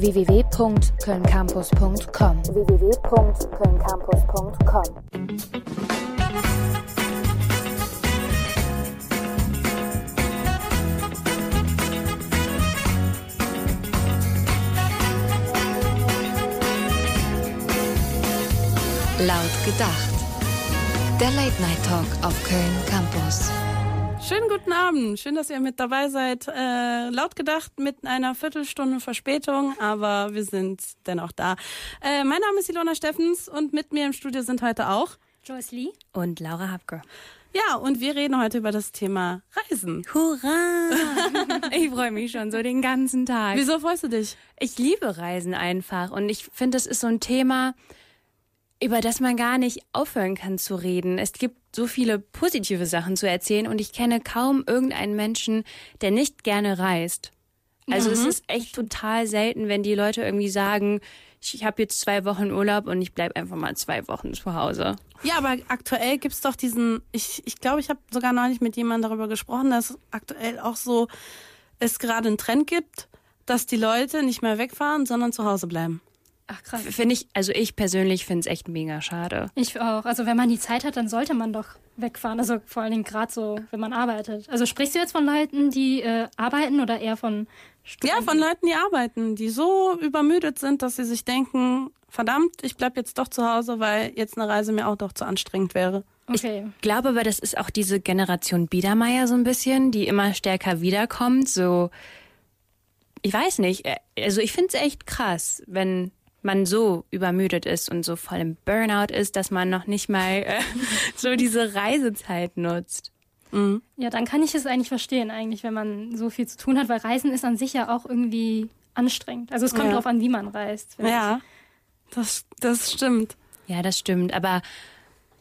www.kölncampus.com www.kölncampus.com Laut gedacht. Der Late Night Talk auf Köln Campus. Schönen guten Abend. Schön, dass ihr mit dabei seid. Äh, laut gedacht mit einer Viertelstunde Verspätung, aber wir sind dennoch da. Äh, mein Name ist Ilona Steffens und mit mir im Studio sind heute auch Joyce Lee und Laura Habke. Ja, und wir reden heute über das Thema Reisen. Hurra! ich freue mich schon so den ganzen Tag. Wieso freust du dich? Ich liebe Reisen einfach und ich finde, das ist so ein Thema, über das man gar nicht aufhören kann zu reden. Es gibt so viele positive Sachen zu erzählen und ich kenne kaum irgendeinen Menschen, der nicht gerne reist. Also mhm. es ist echt total selten, wenn die Leute irgendwie sagen, ich habe jetzt zwei Wochen Urlaub und ich bleib einfach mal zwei Wochen zu Hause. Ja, aber aktuell gibt's doch diesen, ich ich, glaube, ich habe sogar neulich mit jemandem darüber gesprochen, dass aktuell auch so es gerade einen Trend gibt, dass die Leute nicht mehr wegfahren, sondern zu Hause bleiben. Ach krass. Finde ich, also ich persönlich finde es echt mega schade. Ich auch. Also wenn man die Zeit hat, dann sollte man doch wegfahren. Also vor allen Dingen gerade so, wenn man arbeitet. Also sprichst du jetzt von Leuten, die äh, arbeiten oder eher von Studenten? Ja, von Leuten, die arbeiten, die so übermüdet sind, dass sie sich denken, verdammt, ich bleib jetzt doch zu Hause, weil jetzt eine Reise mir auch doch zu anstrengend wäre. Okay. Ich glaube aber, das ist auch diese Generation Biedermeier so ein bisschen, die immer stärker wiederkommt. So, ich weiß nicht. Äh, also ich finde es echt krass, wenn man so übermüdet ist und so voll im Burnout ist, dass man noch nicht mal äh, so diese Reisezeit nutzt. Mhm. Ja, dann kann ich es eigentlich verstehen, eigentlich, wenn man so viel zu tun hat, weil Reisen ist an sich ja auch irgendwie anstrengend. Also es kommt ja. darauf an, wie man reist. Ja, das, das stimmt. Ja, das stimmt. Aber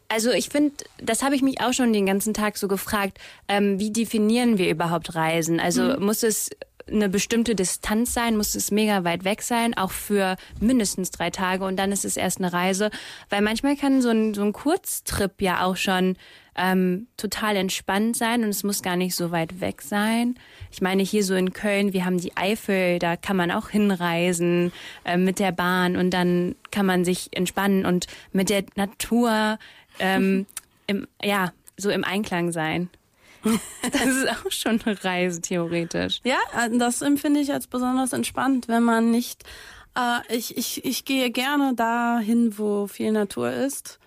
also ich finde, das habe ich mich auch schon den ganzen Tag so gefragt, ähm, wie definieren wir überhaupt Reisen? Also mhm. muss es eine bestimmte Distanz sein, muss es mega weit weg sein, auch für mindestens drei Tage und dann ist es erst eine Reise. Weil manchmal kann so ein, so ein Kurztrip ja auch schon ähm, total entspannt sein und es muss gar nicht so weit weg sein. Ich meine, hier so in Köln, wir haben die Eifel, da kann man auch hinreisen äh, mit der Bahn und dann kann man sich entspannen und mit der Natur ähm, im, ja, so im Einklang sein. Das ist auch schon eine Reise, theoretisch. Ja, das empfinde ich als besonders entspannt, wenn man nicht. Äh, ich, ich, ich gehe gerne dahin, wo viel Natur ist,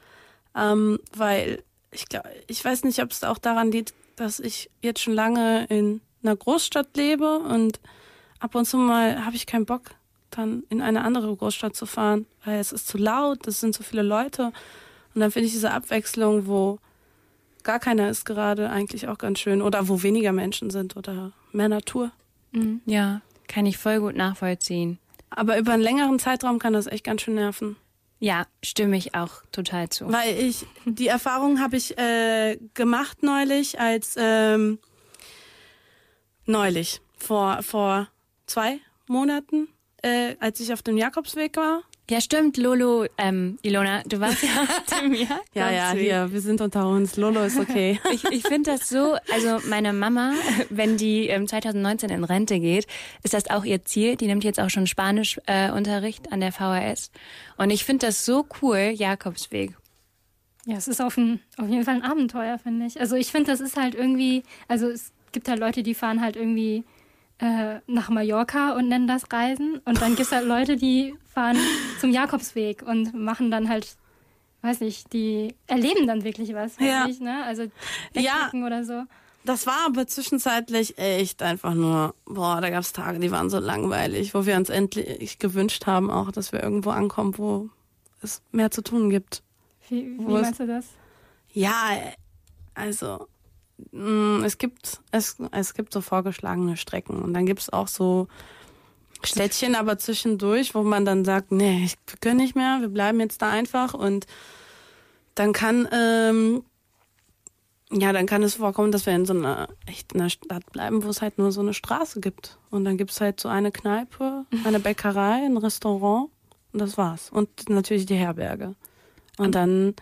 ähm, weil ich glaube, ich weiß nicht, ob es auch daran liegt, dass ich jetzt schon lange in einer Großstadt lebe und ab und zu mal habe ich keinen Bock, dann in eine andere Großstadt zu fahren, weil es ist zu laut, es sind zu viele Leute. Und dann finde ich diese Abwechslung, wo gar keiner ist gerade eigentlich auch ganz schön. Oder wo weniger Menschen sind oder mehr Natur. Mhm. Ja, kann ich voll gut nachvollziehen. Aber über einen längeren Zeitraum kann das echt ganz schön nerven. Ja, stimme ich auch total zu. Weil ich, die Erfahrung habe ich äh, gemacht neulich als ähm, neulich, vor, vor zwei Monaten, äh, als ich auf dem Jakobsweg war. Ja, stimmt, Lolo, ähm, Ilona, du warst ja auf dem Jahr. ja, ja, hier, wir sind unter uns. Lolo ist okay. ich ich finde das so, also meine Mama, wenn die ähm, 2019 in Rente geht, ist das auch ihr Ziel. Die nimmt jetzt auch schon Spanischunterricht äh, an der VHS. Und ich finde das so cool, Jakobsweg. Ja, es ist auf, ein, auf jeden Fall ein Abenteuer, finde ich. Also ich finde, das ist halt irgendwie, also es gibt halt Leute, die fahren halt irgendwie äh, nach Mallorca und nennen das Reisen. Und dann gibt es halt Leute, die fahren zum Jakobsweg und machen dann halt, weiß nicht, die erleben dann wirklich was. Ja. Ich, ne? Also ja. oder so. Das war aber zwischenzeitlich echt einfach nur, boah, da gab es Tage, die waren so langweilig, wo wir uns endlich gewünscht haben, auch, dass wir irgendwo ankommen, wo es mehr zu tun gibt. Wie, wie meinst du das? Ja, also Mm, es gibt, es, es gibt so vorgeschlagene Strecken und dann gibt es auch so Städtchen, aber zwischendurch, wo man dann sagt, nee, ich kann nicht mehr, wir bleiben jetzt da einfach und dann kann, ähm, ja, dann kann es vorkommen, dass wir in so einer echt einer Stadt bleiben, wo es halt nur so eine Straße gibt. Und dann gibt es halt so eine Kneipe, eine Bäckerei, ein Restaurant und das war's. Und natürlich die Herberge. Und dann,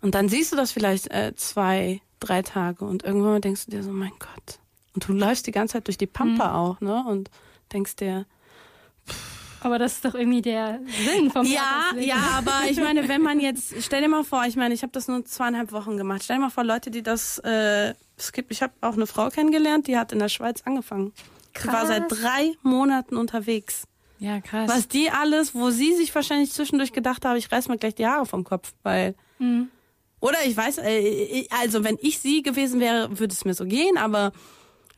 und dann siehst du das vielleicht äh, zwei drei Tage und irgendwann denkst du dir so, mein Gott. Und du läufst die ganze Zeit durch die Pampa mhm. auch, ne? Und denkst dir, Aber das ist doch irgendwie der Sinn vom Ja, ja, aber ich meine, wenn man jetzt, stell dir mal vor, ich meine, ich habe das nur zweieinhalb Wochen gemacht. Stell dir mal vor, Leute, die das, äh, es gibt, ich habe auch eine Frau kennengelernt, die hat in der Schweiz angefangen. Die war Krass. seit drei Monaten unterwegs. Ja, krass. Was die alles, wo sie sich wahrscheinlich zwischendurch gedacht habe, ich reiß mir gleich die Haare vom Kopf, weil. Mhm. Oder ich weiß, äh, also wenn ich sie gewesen wäre, würde es mir so gehen, aber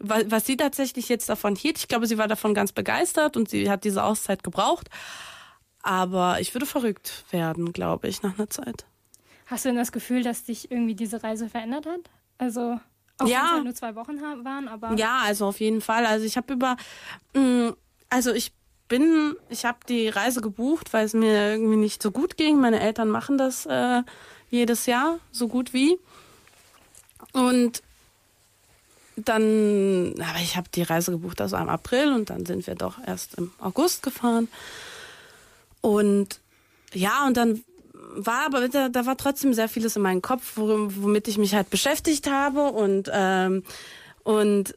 was sie tatsächlich jetzt davon hielt, ich glaube, sie war davon ganz begeistert und sie hat diese Auszeit gebraucht. Aber ich würde verrückt werden, glaube ich, nach einer Zeit. Hast du denn das Gefühl, dass dich irgendwie diese Reise verändert hat? Also, auch Ja. wenn es halt nur zwei Wochen waren, aber. Ja, also auf jeden Fall. Also ich habe über, mh, also ich bin, ich habe die Reise gebucht, weil es mir irgendwie nicht so gut ging. Meine Eltern machen das äh, jedes Jahr so gut wie. Und dann, aber ich habe die Reise gebucht, also im April und dann sind wir doch erst im August gefahren. Und ja, und dann war aber da, da war trotzdem sehr vieles in meinem Kopf, womit ich mich halt beschäftigt habe und ähm, und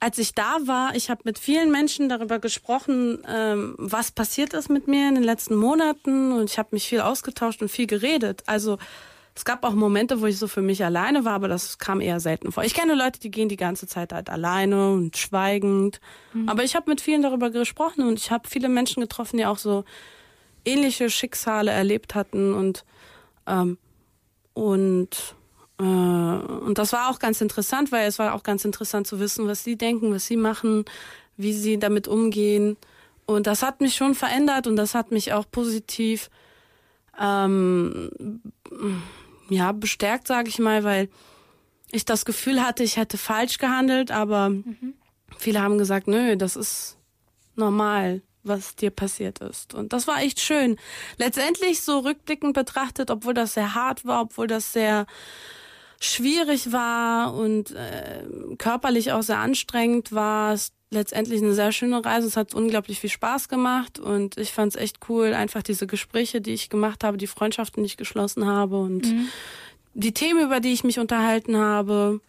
als ich da war, ich habe mit vielen Menschen darüber gesprochen, ähm, was passiert ist mit mir in den letzten Monaten und ich habe mich viel ausgetauscht und viel geredet. Also es gab auch Momente, wo ich so für mich alleine war, aber das kam eher selten vor. Ich kenne Leute, die gehen die ganze Zeit halt alleine und schweigend. Aber ich habe mit vielen darüber gesprochen und ich habe viele Menschen getroffen, die auch so ähnliche Schicksale erlebt hatten und ähm, und äh, und das war auch ganz interessant, weil es war auch ganz interessant zu wissen, was sie denken, was sie machen, wie sie damit umgehen. Und das hat mich schon verändert und das hat mich auch positiv ähm, ja bestärkt, sage ich mal, weil ich das Gefühl hatte, ich hätte falsch gehandelt, aber viele haben gesagt, nö, das ist normal, was dir passiert ist. Und das war echt schön. Letztendlich so rückblickend betrachtet, obwohl das sehr hart war, obwohl das sehr schwierig war und äh, körperlich auch sehr anstrengend war, es letztendlich eine sehr schöne Reise. Es hat unglaublich viel Spaß gemacht und ich fand es echt cool, einfach diese Gespräche, die ich gemacht habe, die Freundschaften, die ich geschlossen habe und die Themen, über die ich mich unterhalten habe.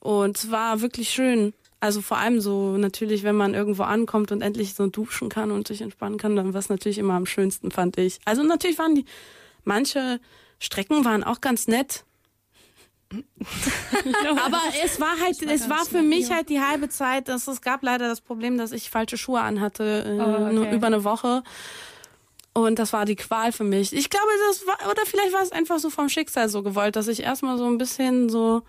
Und es war wirklich schön. Also vor allem so natürlich, wenn man irgendwo ankommt und endlich so duschen kann und sich entspannen kann, dann war es natürlich immer am schönsten, fand ich. Also natürlich waren die, manche Strecken waren auch ganz nett. Aber es war halt, es war für mich halt die halbe Zeit, dass es gab leider das Problem, dass ich falsche Schuhe anhatte, äh, Oh, okay. nur über eine Woche. Und das war die Qual für mich. Ich glaube, das war, oder vielleicht war es einfach so vom Schicksal so gewollt, dass ich erstmal so ein bisschen so,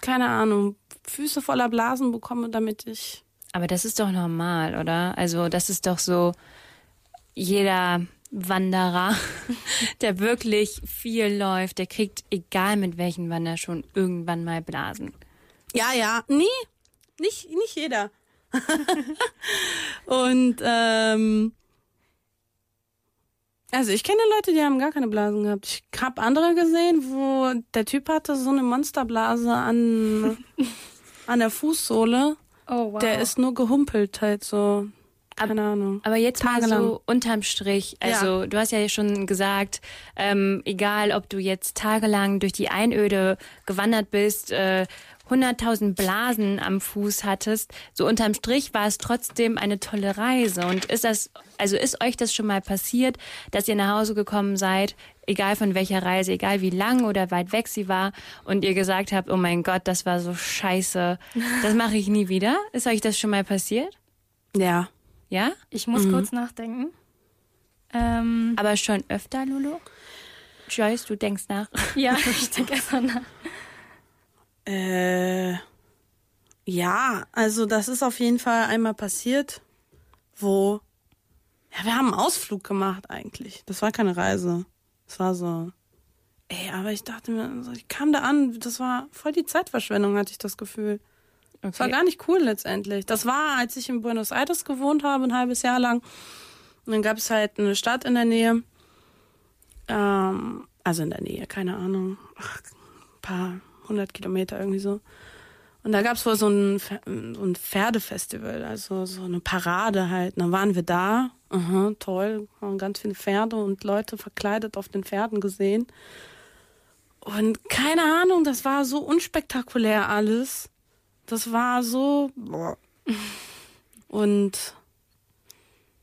keine Ahnung, Füße voller Blasen bekomme, damit ich. Aber das ist doch normal, oder? Also das ist doch so jeder Wanderer, der wirklich viel läuft, der kriegt, egal mit welchen Wanderschuhen, irgendwann mal Blasen. Ja, ja, nie, nicht, nicht jeder. Und ähm, also ich kenne Leute, die haben gar keine Blasen gehabt. Ich habe andere gesehen, wo der Typ hatte so eine Monsterblase an an der Fußsohle. Oh, wow. Der ist nur gehumpelt halt so. Keine Ahnung. Aber jetzt mal Tagelang. so unterm Strich. Also du hast ja schon gesagt, ähm, egal ob du jetzt tagelang durch die Einöde gewandert bist, äh, 100.000 Blasen am Fuß hattest, so unterm Strich war es trotzdem eine tolle Reise. Und ist das, also ist euch das schon mal passiert, dass ihr nach Hause gekommen seid, egal von welcher Reise, egal wie lang oder weit weg sie war, und ihr gesagt habt, oh mein Gott, das war so scheiße, das mache ich nie wieder? Ist euch das schon mal passiert? Ja. Ja? Ich muss kurz nachdenken. Ähm, Aber schon öfter, Lulu? Joyce, du denkst nach. ja, ich denke erstmal nach. Äh, ja, also das ist auf jeden Fall einmal passiert, wo ja, wir haben einen Ausflug gemacht eigentlich. Das war keine Reise. Das war so. Ey, aber ich dachte mir, also ich kam da an, das war voll die Zeitverschwendung, hatte ich das Gefühl. Das war gar nicht cool letztendlich. Das war, als ich in Buenos Aires gewohnt habe, ein halbes Jahr lang. Und dann gab es halt eine Stadt in der Nähe. Ähm, also in der Nähe, keine Ahnung. Ach, ein paar hundert Kilometer irgendwie so. Und da gab es wohl so ein, so ein Pferdefestival, also so eine Parade halt. Und dann waren wir da. Aha, toll. Haben ganz viele Pferde und Leute verkleidet auf den Pferden gesehen. Und keine Ahnung, das war so unspektakulär alles. Das war so. Und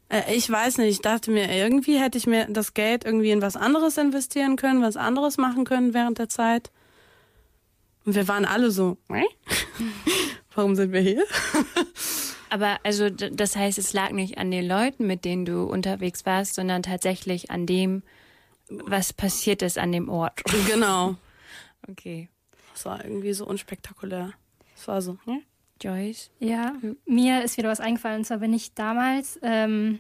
Äh, ich weiß nicht, ich dachte mir, irgendwie hätte ich mir das Geld irgendwie in was anderes investieren können, was anderes machen können während der Zeit. Und wir waren alle so, "Hä? warum sind wir hier? Aber also das heißt, es lag nicht an den Leuten, mit denen du unterwegs warst, sondern tatsächlich an dem, was passiert ist an dem Ort. genau. Okay. Das war irgendwie so unspektakulär. Es war so, hm? Joyce? Ja, mir ist wieder was eingefallen. Und zwar bin ich damals ähm,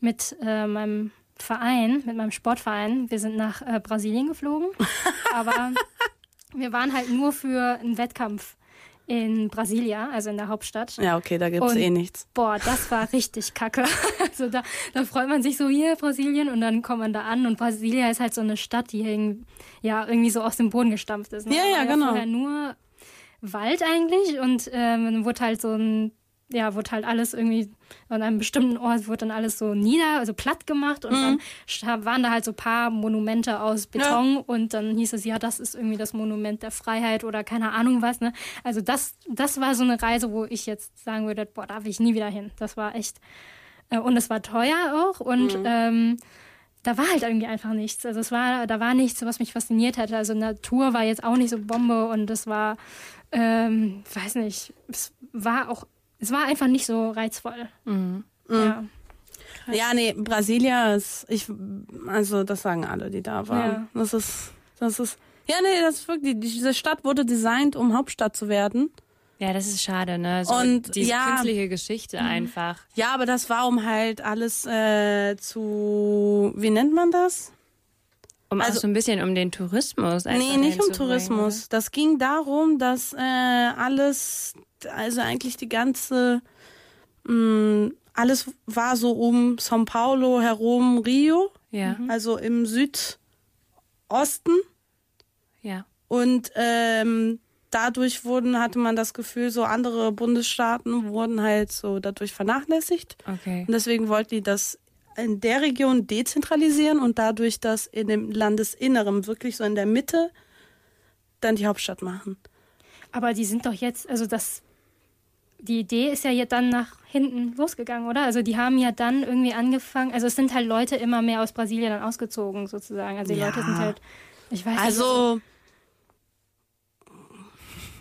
mit äh, meinem Verein, mit meinem Sportverein, wir sind nach äh, Brasilien geflogen. aber wir waren halt nur für einen Wettkampf in Brasilia, also in der Hauptstadt. Ja, okay, da gibt's Und- eh nichts. Boah, das war richtig kacke. Also da, da freut man sich so, hier Brasilien, und dann kommt man da an und Brasilia ist halt so eine Stadt, die irgendwie, ja, irgendwie so aus dem Boden gestampft ist. Ne? Ja, ja, genau. Vorher nur Wald eigentlich und ähm, dann wurde halt so ein, ja, wurde halt alles irgendwie an einem bestimmten Ort wurde dann alles so nieder, also platt gemacht und dann sta- waren da halt so paar Monumente aus Beton und dann hieß es, ja, das ist irgendwie das Monument der Freiheit oder keine Ahnung was, ne? Also das, das war so eine Reise, wo ich jetzt sagen würde, boah, da will ich nie wieder hin. Das war echt, äh, und es war teuer auch und ähm, da war halt irgendwie einfach nichts. Also es war, da war nichts, was mich fasziniert hätte. Also Natur war jetzt auch nicht so Bombe und es war, ähm, weiß nicht, es war auch, es war einfach nicht so reizvoll. Ja. Ja, nee, Brasilia ist, ich, also das sagen alle, die da waren. Ja. Das ist, das ist, ja, nee, das ist wirklich, diese Stadt wurde designt, um Hauptstadt zu werden. Ja, das ist schade, ne? So Und, diese ja. künstliche Geschichte einfach. Ja, aber das war, um halt alles äh, zu, wie nennt man das? Um Also- so ein bisschen um den Tourismus Nee, nicht um Tourismus. Das ging darum, dass äh, alles, also eigentlich die ganze, mh, alles war so um São Paulo herum, Rio, oder? Ja, also im Südosten. ja. Und ähm, dadurch wurden, hatte man das Gefühl, so andere Bundesstaaten wurden halt so dadurch vernachlässigt. Okay. Und deswegen wollten die das in der Region dezentralisieren und dadurch das in dem Landesinneren, wirklich so in der Mitte, dann die Hauptstadt machen. Aber die sind doch jetzt, also das, die Idee ist ja jetzt dann nach hinten losgegangen, oder? Also die haben ja dann irgendwie angefangen, also es sind halt Leute immer mehr aus Brasilien dann ausgezogen sozusagen. Also die Ja. Leute sind halt, ich weiß nicht. Also,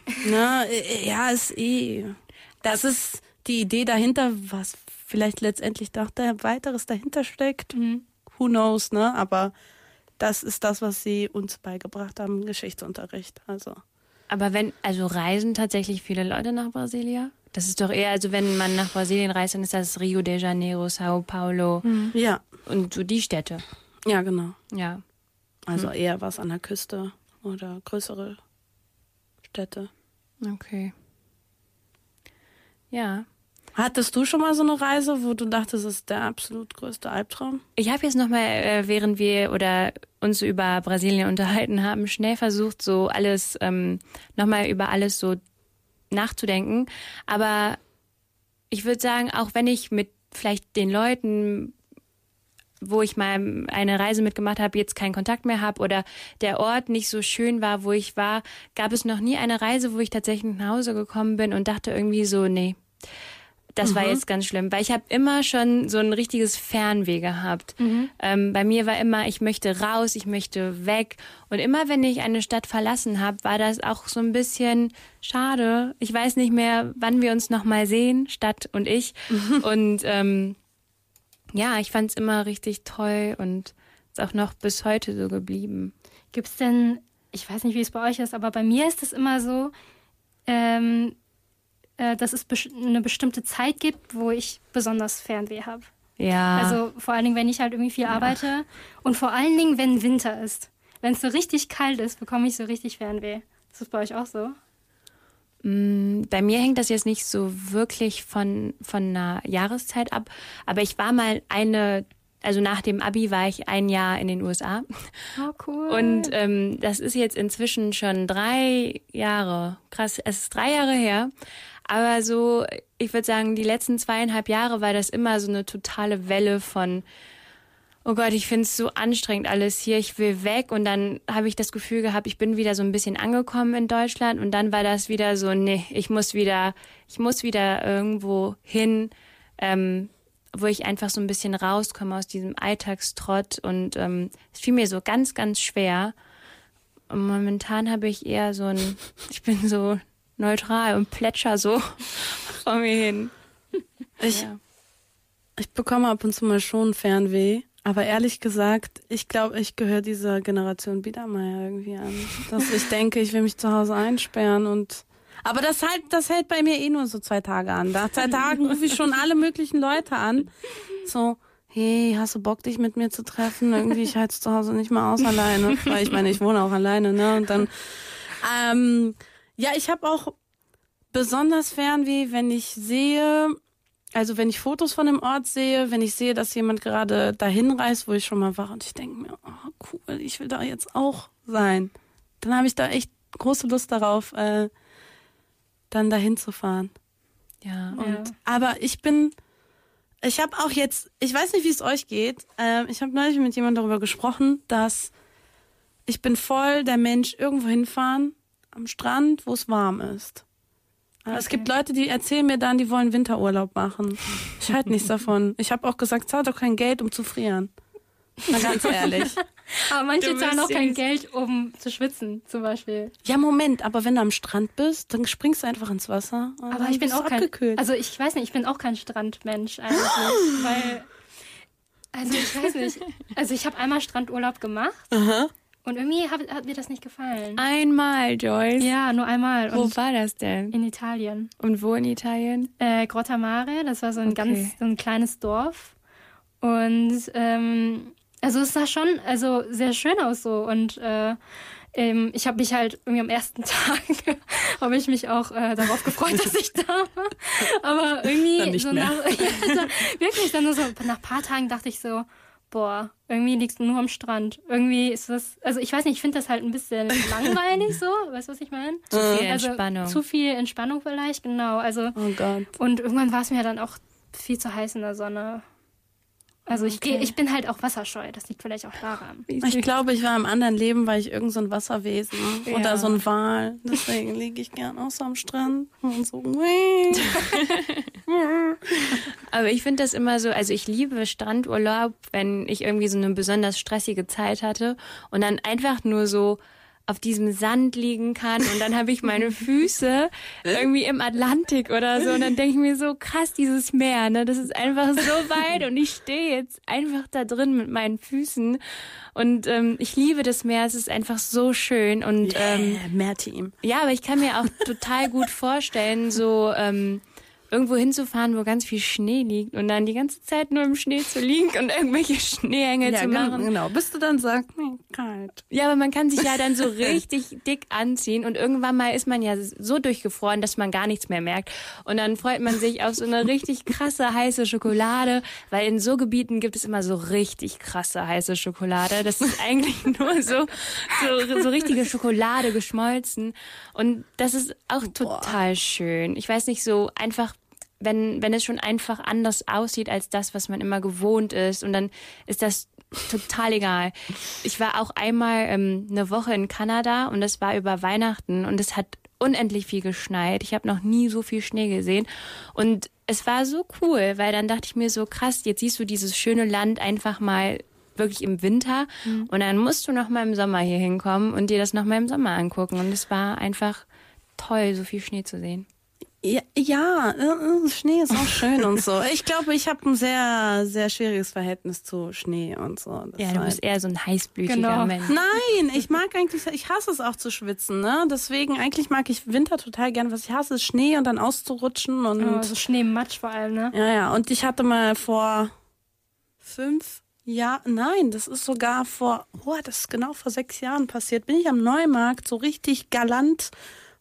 na, äh, ja, ist eh. Das ist die Idee dahinter, was vielleicht letztendlich noch da weiteres dahinter steckt. Mhm. Who knows, ne? Aber das ist das, was sie uns beigebracht haben, im Geschichtsunterricht. Also. Aber wenn, also reisen tatsächlich viele Leute nach Brasilia? Das ist doch eher, also wenn man nach Brasilien reist, dann ist das Rio de Janeiro, Sao Paulo Ja, und so die Städte. ja, genau. Ja. Also eher was an der Küste oder größere Städte. Okay. Ja. Hattest du schon mal so eine Reise, wo du dachtest, das ist der absolut größte Albtraum? Ich habe jetzt nochmal, äh, während wir oder uns über Brasilien unterhalten haben, schnell versucht, so alles, ähm, nochmal über alles so nachzudenken. Aber ich würde sagen, auch wenn ich mit vielleicht den Leuten, wo ich mal eine Reise mitgemacht habe, jetzt keinen Kontakt mehr habe oder der Ort nicht so schön war, wo ich war, gab es noch nie eine Reise, wo ich tatsächlich nach Hause gekommen bin und dachte irgendwie so, nee, das war jetzt ganz schlimm, weil ich habe immer schon so ein richtiges Fernweh gehabt. Ähm, bei mir war immer, ich möchte raus, ich möchte weg. Und immer wenn ich eine Stadt verlassen habe, war das auch so ein bisschen schade. Ich weiß nicht mehr, wann wir uns noch mal sehen, Stadt und ich. Und ähm, ja, ich fand es immer richtig toll und ist auch noch bis heute so geblieben. Gibt's denn, ich weiß nicht, wie es bei euch ist, aber bei mir ist es immer so, ähm, äh, dass es eine bestimmte Zeit gibt, wo ich besonders Fernweh habe. Ja. Also vor allen Dingen, wenn ich halt irgendwie viel arbeite und vor allen Dingen, wenn Winter ist. Wenn es so richtig kalt ist, bekomme ich so richtig Fernweh. Ist das bei euch auch so? Mm, Bei mir hängt das jetzt nicht so wirklich von, von einer Jahreszeit ab, aber ich war mal eine, also nach dem Abi war ich ein Jahr in den USA Oh, cool. und ähm, das ist jetzt inzwischen schon drei Jahre, krass, es ist drei Jahre her, aber so, ich würde sagen, die letzten zweieinhalb Jahre war das immer so eine totale Welle von oh Gott, ich finde es so anstrengend alles hier, ich will weg. Und dann habe ich das Gefühl gehabt, ich bin wieder so ein bisschen angekommen in Deutschland. Und dann war das wieder so, nee, ich muss wieder, ich muss wieder irgendwo hin, ähm, wo ich einfach so ein bisschen rauskomme aus diesem Alltagstrott und ähm, es fiel mir so ganz, ganz schwer. Und momentan habe ich eher so ein, ich bin so neutral und plätscher so vor mir hin. Ich, ich bekomme ab und zu mal schon Fernweh. Aber ehrlich gesagt, ich glaube, ich gehöre dieser Generation Biedermeier irgendwie an. Dass ich denke, ich will mich zu Hause einsperren und aber das halt, das hält bei mir eh nur so zwei Tage an. Nach zwei Tagen rufe ich schon alle möglichen Leute an. So, hey, hast du Bock, dich mit mir zu treffen? Irgendwie, ich halte zu Hause nicht mehr aus alleine. Weil ich meine, ich wohne auch alleine, ne? Und dann, ähm, ja, ich habe auch besonders Fernweh, wenn ich sehe, also wenn ich Fotos von dem Ort sehe, wenn ich sehe, dass jemand gerade dahin reist, wo ich schon mal war und ich denke mir, oh cool, ich will da jetzt auch sein. Dann habe ich da echt große Lust darauf, äh, dann dahin zu fahren. Ja. Und, Ja. Aber ich bin, ich habe auch jetzt, ich weiß nicht, wie es euch geht. Ähm, ich habe neulich mit jemandem darüber gesprochen, dass ich bin voll der Mensch irgendwo hinfahren am Strand, wo es warm ist. Aber Es Okay. gibt Leute, die erzählen mir dann, die wollen Winterurlaub machen. Ich halte nichts davon. Ich habe auch gesagt, zahlt doch kein Geld, um zu frieren. Na ganz ehrlich. Aber manche zahlen auch kein. Geld, um zu schwitzen, zum Beispiel. Ja, Moment, aber wenn du am Strand bist, dann springst du einfach ins Wasser. und Aber dann ich bin auch kein, abgekühlt. also ich weiß nicht, ich bin auch kein Strandmensch eigentlich, weil, also ich weiß nicht, also ich habe einmal Strandurlaub gemacht und irgendwie hat, hat mir das nicht gefallen. Einmal, Joyce. Ja, nur einmal Wo und war das denn? in Italien. Und wo in Italien? Äh, Grotta Mare, das war so ein Okay. ganz so ein kleines Dorf und ähm, also es sah schon also sehr schön aus so und äh, ähm, ich habe mich halt irgendwie am ersten Tag habe ich mich auch äh, darauf gefreut, dass ich da war. Aber irgendwie Dann so nach ja, so, wirklich dann nur so nach ein paar Tagen dachte ich so boah, irgendwie liegst du nur am Strand. Irgendwie ist das, also ich weiß nicht, ich finde das halt ein bisschen langweilig so, weißt du, was ich meine? Zu viel Also Entspannung. zu viel Entspannung vielleicht, genau. Also oh Gott. und irgendwann war es mir dann auch viel zu heiß in der Sonne. Also ich gehe, ich bin halt auch wasserscheu. Das liegt vielleicht auch daran. Ich glaube, ich war im anderen Leben, weil ich irgend so ein Wasserwesen oder Ja. so ein Wal. Deswegen liege ich gern auch so am Strand und so. Aber ich finde das immer so, also ich liebe Strandurlaub, wenn ich irgendwie so eine besonders stressige Zeit hatte und dann einfach nur so auf diesem Sand liegen kann und dann habe ich meine Füße irgendwie im Atlantik oder so und dann denke ich mir so krass dieses Meer, ne, das ist einfach so weit und ich stehe jetzt einfach da drin mit meinen Füßen und ähm, ich liebe das Meer, es ist einfach so schön und ähm, äh, mehr Team. ja, aber ich kann mir auch total gut vorstellen, so ähm, irgendwo hinzufahren, wo ganz viel Schnee liegt und dann die ganze Zeit nur im Schnee zu liegen und irgendwelche Schneehänge Ja, zu gen- machen. genau. Bis du dann sagst, nee, kalt. Ja, aber man kann sich ja dann so richtig dick anziehen und irgendwann mal ist man ja so durchgefroren, dass man gar nichts mehr merkt. Und dann freut man sich auf so eine richtig krasse heiße Schokolade, weil in so Gebieten gibt es immer so richtig krasse heiße Schokolade. Das ist eigentlich nur so, so, so richtige Schokolade geschmolzen. Und das ist auch total schön. Ich weiß nicht, so einfach wenn, wenn es schon einfach anders aussieht als das, was man immer gewohnt ist. Und dann ist das total egal. Ich war auch einmal ähm, eine Woche in Kanada und das war über Weihnachten und es hat unendlich viel geschneit. Ich habe noch nie so viel Schnee gesehen. Und es war so cool, weil dann dachte ich mir so, krass, jetzt siehst du dieses schöne Land einfach mal wirklich im Winter und dann musst du noch mal im Sommer hier hinkommen und dir das noch mal im Sommer angucken. Und es war einfach toll, so viel Schnee zu sehen. Ja, ja äh, äh, Schnee ist auch schön und so. Ich glaube, ich habe ein sehr, sehr schwieriges Verhältnis zu Schnee und so. Ja, du bist eher so ein heißblütiger Genau. Mensch. Nein, ich mag eigentlich, ich hasse es auch zu schwitzen, ne? Deswegen, eigentlich mag ich Winter total gern. Was ich hasse, ist Schnee und dann auszurutschen und. Oh, so Schneematsch vor allem, ne? Ja, ja. Und ich hatte mal vor fünf Jahren, nein, das ist sogar vor, oh, das ist genau vor sechs Jahren passiert, bin ich am Neumarkt so richtig galant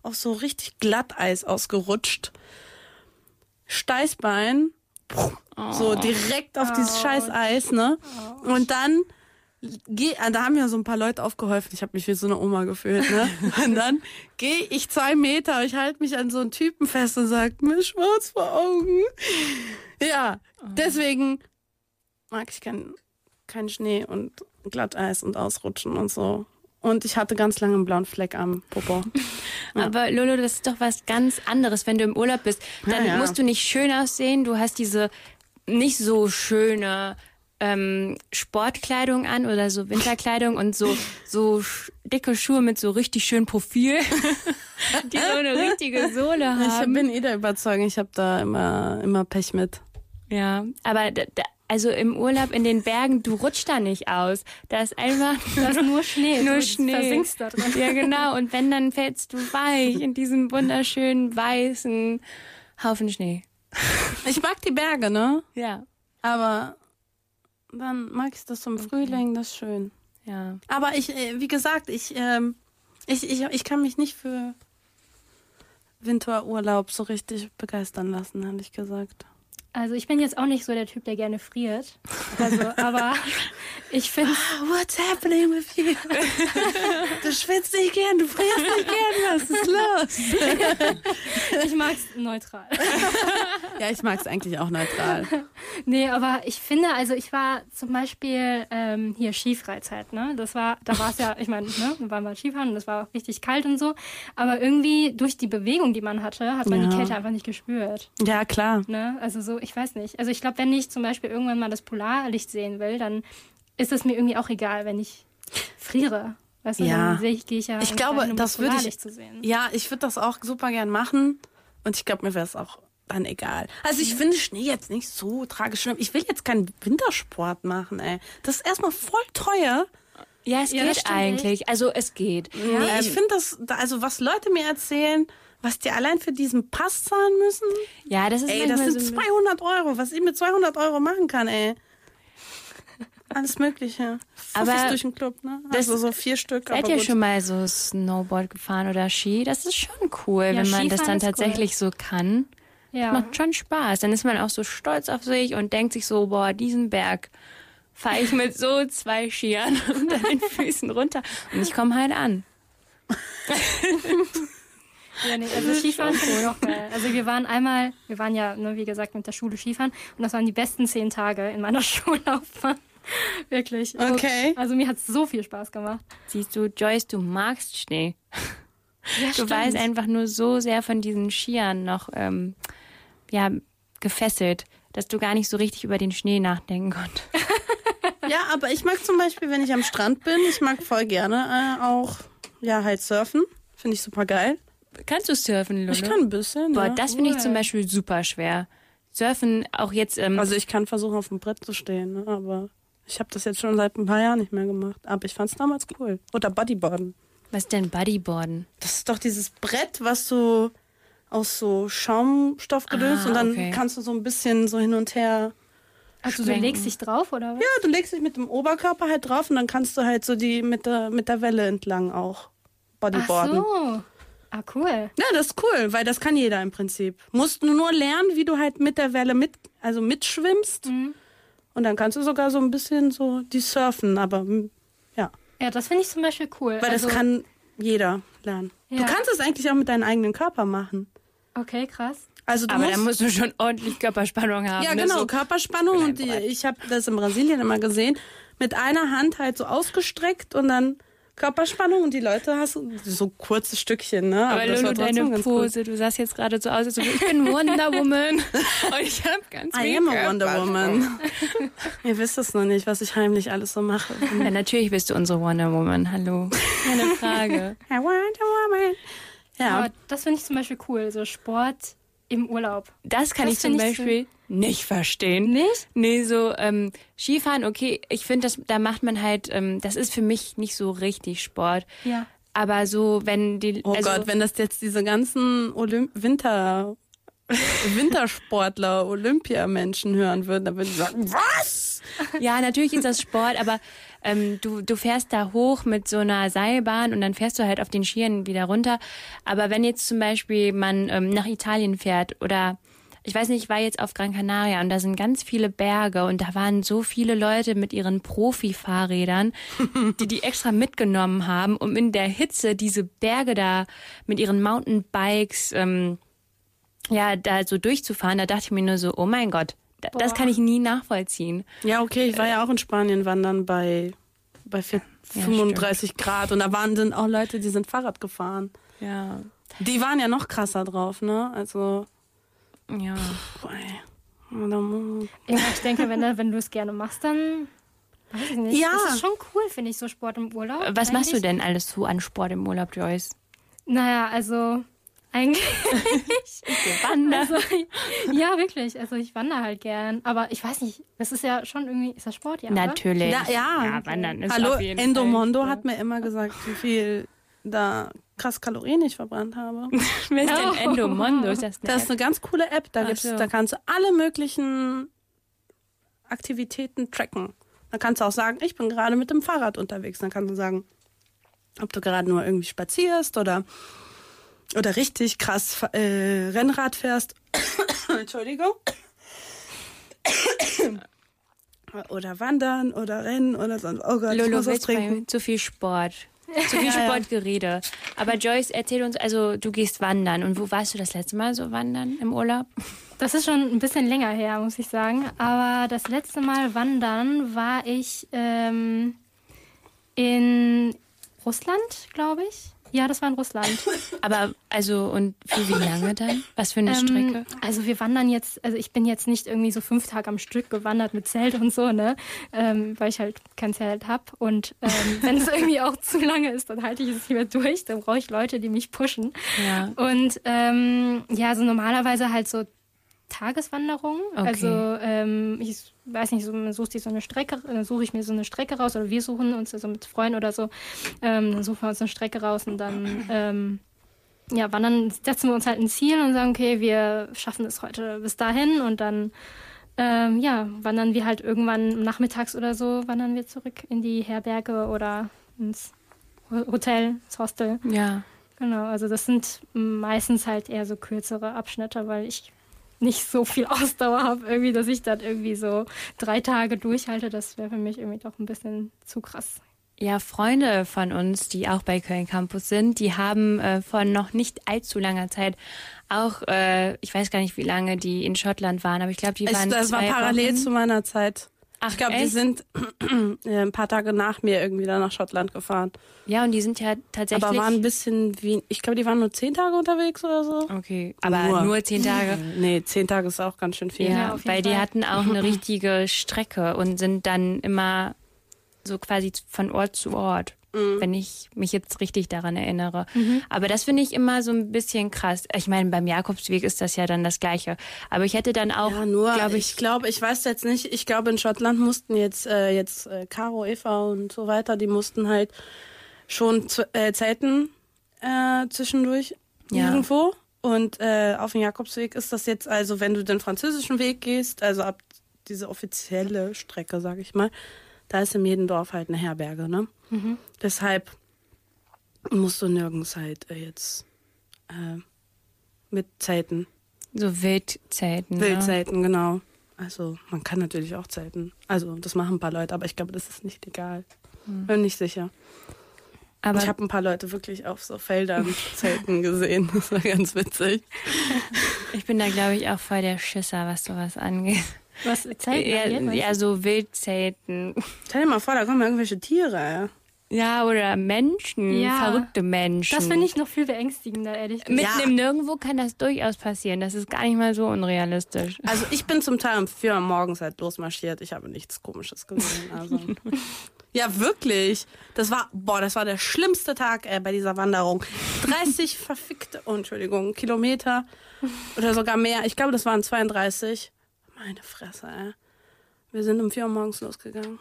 auf so richtig Glatteis ausgerutscht. Steißbein, so direkt auf dieses scheiß Eis, ne? Und dann geh, ah, da haben ja so ein paar Leute aufgeholfen. Ich habe mich wie so eine Oma gefühlt, ne? Und dann gehe ich zwei Meter, ich halte mich an so einen Typen fest und sag, mir schwarz vor Augen. Ja, deswegen mag ich keinen kein Schnee und Glatteis und Ausrutschen und so. Und ich hatte ganz lange einen blauen Fleck am Popo. Aber Lolo, das ist doch was ganz anderes, wenn du im Urlaub bist. Dann Ja, ja. musst du nicht schön aussehen. Du hast diese nicht so schöne ähm, Sportkleidung an oder so Winterkleidung und so so dicke Schuhe mit so richtig schön Profil, die so eine richtige Sohle Ich haben. bin eh der Überzeugung, ich habe da immer, immer Pech mit. Ja, aber da, da, also im Urlaub in den Bergen, du rutschst da nicht aus. Da ist einfach Da ist nur Schnee. nur du Schnee. versinkst da drin. Ja, genau. Und wenn, dann fällst du weich in diesem wunderschönen weißen Haufen Schnee. Ich mag die Berge, ne? Ja. Aber dann mag ich das zum Frühling, das ist schön. Ja. Aber ich, äh, wie gesagt, ich, ähm, ich, ich, ich kann mich nicht für Winterurlaub so richtig begeistern lassen, ehrlich gesagt. Also ich bin jetzt auch nicht so der Typ, der gerne friert. Also, aber ich finde What's happening with you? du schwitzt nicht gern, du frierst nicht gern, was ist los? ich mag es neutral. Ja, ich mag es eigentlich auch neutral. Nee, aber ich finde, also ich war zum Beispiel ähm, hier Skifreizeit, ne? Das war, da war es ja, ich meine, ne, da waren wir Skifahren und es war auch richtig kalt und so. Aber irgendwie durch die Bewegung, die man hatte, hat man die Ja. Kälte einfach nicht gespürt. Ja, klar. Ne? Also so, ich weiß nicht. Also ich glaube, wenn ich zum Beispiel irgendwann mal das Polarlicht sehen will, dann ist es mir irgendwie auch egal, wenn ich friere. Weißt du, Ja. dann sehe ich, gehe ich ja Ich glaube, dahin, um das würde ich- Polarlicht zu sehen. Ja, ich würde das auch super gern machen. Und ich glaube, mir wäre es auch dann egal. Also ich finde Schnee jetzt nicht so tragisch schlimm. Ich will jetzt keinen Wintersport machen, ey. Das ist erstmal voll teuer. Ja, es Ja, geht eigentlich. Also es geht. Nee, Ähm, ich finde das, also was Leute mir erzählen, was die allein für diesen Pass zahlen müssen, ja, das ist ey, das sind so ein- 200 Euro. Was ich mit 200 Euro machen kann, ey. Alles Mögliche. Aber Fuffis durch den Club, ne? das- Also so vier Stück. Seid aber ihr gut. schon mal so Snowboard gefahren oder Ski? Das ist schon cool, Ja, wenn man das Skifahren dann ist cool. tatsächlich so kann. Ja. Macht schon Spaß. Dann ist man auch so stolz auf sich und denkt sich so, boah, diesen Berg fahre ich mit so zwei Skiern unter den Füßen runter. Und ich komme halt an. Ja, nee, also Skifahren ich auch geil. Also wir waren einmal, wir waren ja, ne, wie gesagt, mit der Schule Skifahren und das waren die besten zehn Tage in meiner Schullaufbahn. Wirklich. Okay. Also mir hat es so viel Spaß gemacht. Siehst du, Joyce, du magst Schnee. Ja, Du warst einfach nur so sehr von diesen Skiern noch ähm, ja, gefesselt, dass du gar nicht so richtig über den Schnee nachdenken konntest. Ja, aber ich mag zum Beispiel, wenn ich am Strand bin, ich mag voll gerne äh, auch, ja, halt surfen. Finde ich super geil. Kannst du surfen, Lulu? Ich kann ein bisschen. Boah, ja. das finde ich zum Beispiel super schwer. Surfen auch jetzt, ähm, Also ich kann versuchen, auf dem Brett zu stehen, ne? aber ich habe das jetzt schon seit ein paar Jahren nicht mehr gemacht. Aber ich fand es damals cool. Oder Bodyboarden. was ist denn Bodyboarden? Das ist doch dieses Brett, was du aus so Schaumstoff gedöst Ah, und dann okay. kannst du so ein bisschen so hin und her. Also du legst dich drauf, oder was? Ja, du legst dich mit dem Oberkörper halt drauf und dann kannst du halt so die mit der, mit der Welle entlang auch Ach Bodyboarden. so. Ah, cool. Ja, das ist cool, weil das kann jeder im Prinzip. Musst du nur lernen, wie du halt mit der Welle mit, also mitschwimmst. Mhm. Und dann kannst du sogar so ein bisschen so die surfen, aber mm, ja. Ja, das finde ich zum Beispiel cool. Weil also, das kann jeder lernen. Du Ja. kannst es eigentlich auch mit deinem eigenen Körper machen. Okay, krass. Also du Aber musst, da musst du schon ordentlich Körperspannung haben. ja ne? genau, So, Körperspannung und die, ich habe das in Brasilien immer gesehen, mit einer Hand halt so ausgestreckt und dann Körperspannung und die Leute hast du so kurze Stückchen, ne? aber das war Lulu, deine ganz gut. Pose, du sahst jetzt gerade so aus, als ob ich bin Wonder Woman und ich habe ganz I am a Wonder. Woman. Ihr wisst es noch nicht, was ich heimlich alles so mache. Ja, natürlich bist du unsere Wonder Woman. Hallo. Keine Frage. I Wonder Woman. Ja, Aber das finde ich zum Beispiel cool. So Sport im Urlaub. Das kann Das ich zum find ich so- Beispiel nicht verstehen. Nicht? Nee, so ähm, Skifahren, okay, ich finde, das da macht man halt, ähm, das ist für mich nicht so richtig Sport. Ja. Aber so, wenn die. Oh also, Gott, wenn das jetzt diese ganzen Olymp Winter Wintersportler, Olympiamenschen hören würden, dann würden die sagen, was? Ja, natürlich ist das Sport, aber ähm, du, du fährst da hoch mit so einer Seilbahn und dann fährst du halt auf den Skiern wieder runter. Aber wenn jetzt zum Beispiel man ähm, nach Italien fährt oder ich weiß nicht, ich war jetzt auf Gran Canaria und da sind ganz viele Berge und da waren so viele Leute mit ihren Profi-Fahrrädern, die die extra mitgenommen haben, um in der Hitze diese Berge da mit ihren Mountainbikes ähm, ja da so durchzufahren. Da dachte ich mir nur so, oh mein Gott, da- das kann ich nie nachvollziehen. Ja, okay, ich war ja auch in Spanien wandern bei, bei vier- Ja, 35 Grad und da waren sind auch Leute, die sind Fahrrad gefahren. Ja, Die waren ja noch krasser drauf, ne? Also, ja. dann- Ja, ich denke, wenn, wenn du es gerne machst, dann weiß ich nicht. Ja. Das ist schon cool, finde ich, so Sport im Urlaub. Was machst du Eigentlich- denn alles so an Sport im Urlaub, Joyce? Naja, also eigentlich. Wandern. Also, ja, wirklich. Also ich wandere halt gern. Aber ich weiß nicht, das ist ja schon irgendwie, ist das Sport, ja? oder? Natürlich. Ja, ja. ja wandern ist Hallo, auf jeden Endomondo Fall. hat mir immer gesagt, wie viel da krass Kalorien ich verbrannt habe. Wer ist Oh. denn Endomondo? Ist das eine Das ist eine ganz coole App. Da, gibt's, so. da kannst du alle möglichen Aktivitäten tracken. Da kannst du auch sagen, ich bin gerade mit dem Fahrrad unterwegs. Dann kannst du sagen, ob du gerade nur irgendwie spazierst oder, oder richtig krass äh, Rennrad fährst. Entschuldigung. oder wandern oder rennen oder sonst. Oh Gott, ich Lolo, muss was trinken. zu viel Sport. Zu viel Sportgerede. Aber Joyce, erzähl uns, also du gehst wandern. Und wo warst du das letzte Mal so wandern im Urlaub? Das ist schon ein bisschen länger her, muss ich sagen. Aber das letzte Mal wandern war ich ähm, in Russland, glaube ich. Ja, das war in Russland. Aber also und für wie lange dann? Was für eine Ähm, Strecke? also wir wandern jetzt, also ich bin jetzt nicht irgendwie so fünf Tage am Stück gewandert mit Zelt und so, ne? Ähm, weil ich halt kein Zelt hab. Und ähm, wenn es irgendwie auch zu lange ist, dann halte ich es nicht mehr durch. Dann brauche ich Leute, die mich pushen. Ja. Und ähm, ja, so normalerweise halt so Tageswanderung. Okay. Also ähm, ich weiß nicht, so, man sucht sich so eine Strecke, dann suche ich mir so eine Strecke raus oder wir suchen uns also mit Freunden oder so, ähm, dann suchen wir uns eine Strecke raus und dann ähm, ja, wandern, setzen wir uns halt ein Ziel und sagen, okay, wir schaffen es heute bis dahin und dann ähm, ja, wandern wir halt irgendwann nachmittags oder so, wandern wir zurück in die Herberge oder ins Ho- Hotel, ins Hostel. Ja. Genau, also das sind meistens halt eher so kürzere Abschnitte, weil ich nicht so viel Ausdauer habe, irgendwie, dass ich dann irgendwie so drei Tage durchhalte. Das wäre für mich irgendwie doch ein bisschen zu krass. Ja, Freunde von uns, die auch bei Köln Campus sind, die haben äh, vor noch nicht allzu langer Zeit auch, äh, ich weiß gar nicht, wie lange die in Schottland waren, aber ich glaube, die Ich, waren das war parallel Wochen. zu meiner Zeit. Ach, Ich glaube, die sind äh, ein paar Tage nach mir irgendwie dann nach Schottland gefahren. Ja, und die sind ja tatsächlich. Aber waren ein bisschen wie, ich glaube, die waren nur zehn Tage unterwegs oder so. okay, aber nur, zehn Tage. Nee, zehn Tage ist auch ganz schön viel. Ja, Ja, auf jeden weil die Fall. hatten auch eine richtige Strecke und sind dann immer so quasi von Ort zu Ort, Mhm. wenn ich mich jetzt richtig daran erinnere. Aber das finde ich immer so ein bisschen krass. Ich meine, beim Jakobsweg ist das ja dann das Gleiche. Aber ich hätte dann auch, Ja, nur, glaube ich ich, glaube, ich weiß jetzt nicht, ich glaube, in Schottland mussten jetzt, äh, jetzt äh, Caro, Eva und so weiter, die mussten halt schon zu, äh, zelten äh, zwischendurch Ja. irgendwo. Und äh, auf dem Jakobsweg ist das jetzt, also wenn du den französischen Weg gehst, also ab diese offizielle Strecke, sag ich mal, da ist in jedem Dorf halt eine Herberge, ne? Deshalb musst du nirgends halt äh, jetzt äh, mit Zelten. so Wildzelten. Wildzelten, genau. Also man kann natürlich auch zelten. Also das machen ein paar Leute, aber ich glaube, das ist nicht egal. Bin nicht sicher. Ne? Aber ich habe ein paar Leute wirklich auf so Feldern zelten gesehen. Das war ganz witzig. ich bin da, glaube ich, auch voll der Schisser, was sowas angeht. Was Zelten Ja, meinst ja, so Wildzelten. Stell dir mal vor, da kommen irgendwelche Tiere. Ja, oder Menschen, Ja. verrückte Menschen. Das finde ich noch viel beängstigender, ehrlich gesagt. Mitten Ja. im Nirgendwo kann das durchaus passieren. Das ist gar nicht mal so unrealistisch. Also ich bin zum Teil um vier Uhr morgens halt losmarschiert. Ich habe nichts Komisches gesehen. Also. ja, wirklich. Das war, boah, das war der schlimmste Tag äh, bei dieser Wanderung. 30 verfickte, oh, Entschuldigung, Kilometer oder sogar mehr. Ich glaube, das waren 32. Meine Fresse, ey. Wir sind um vier Uhr morgens losgegangen.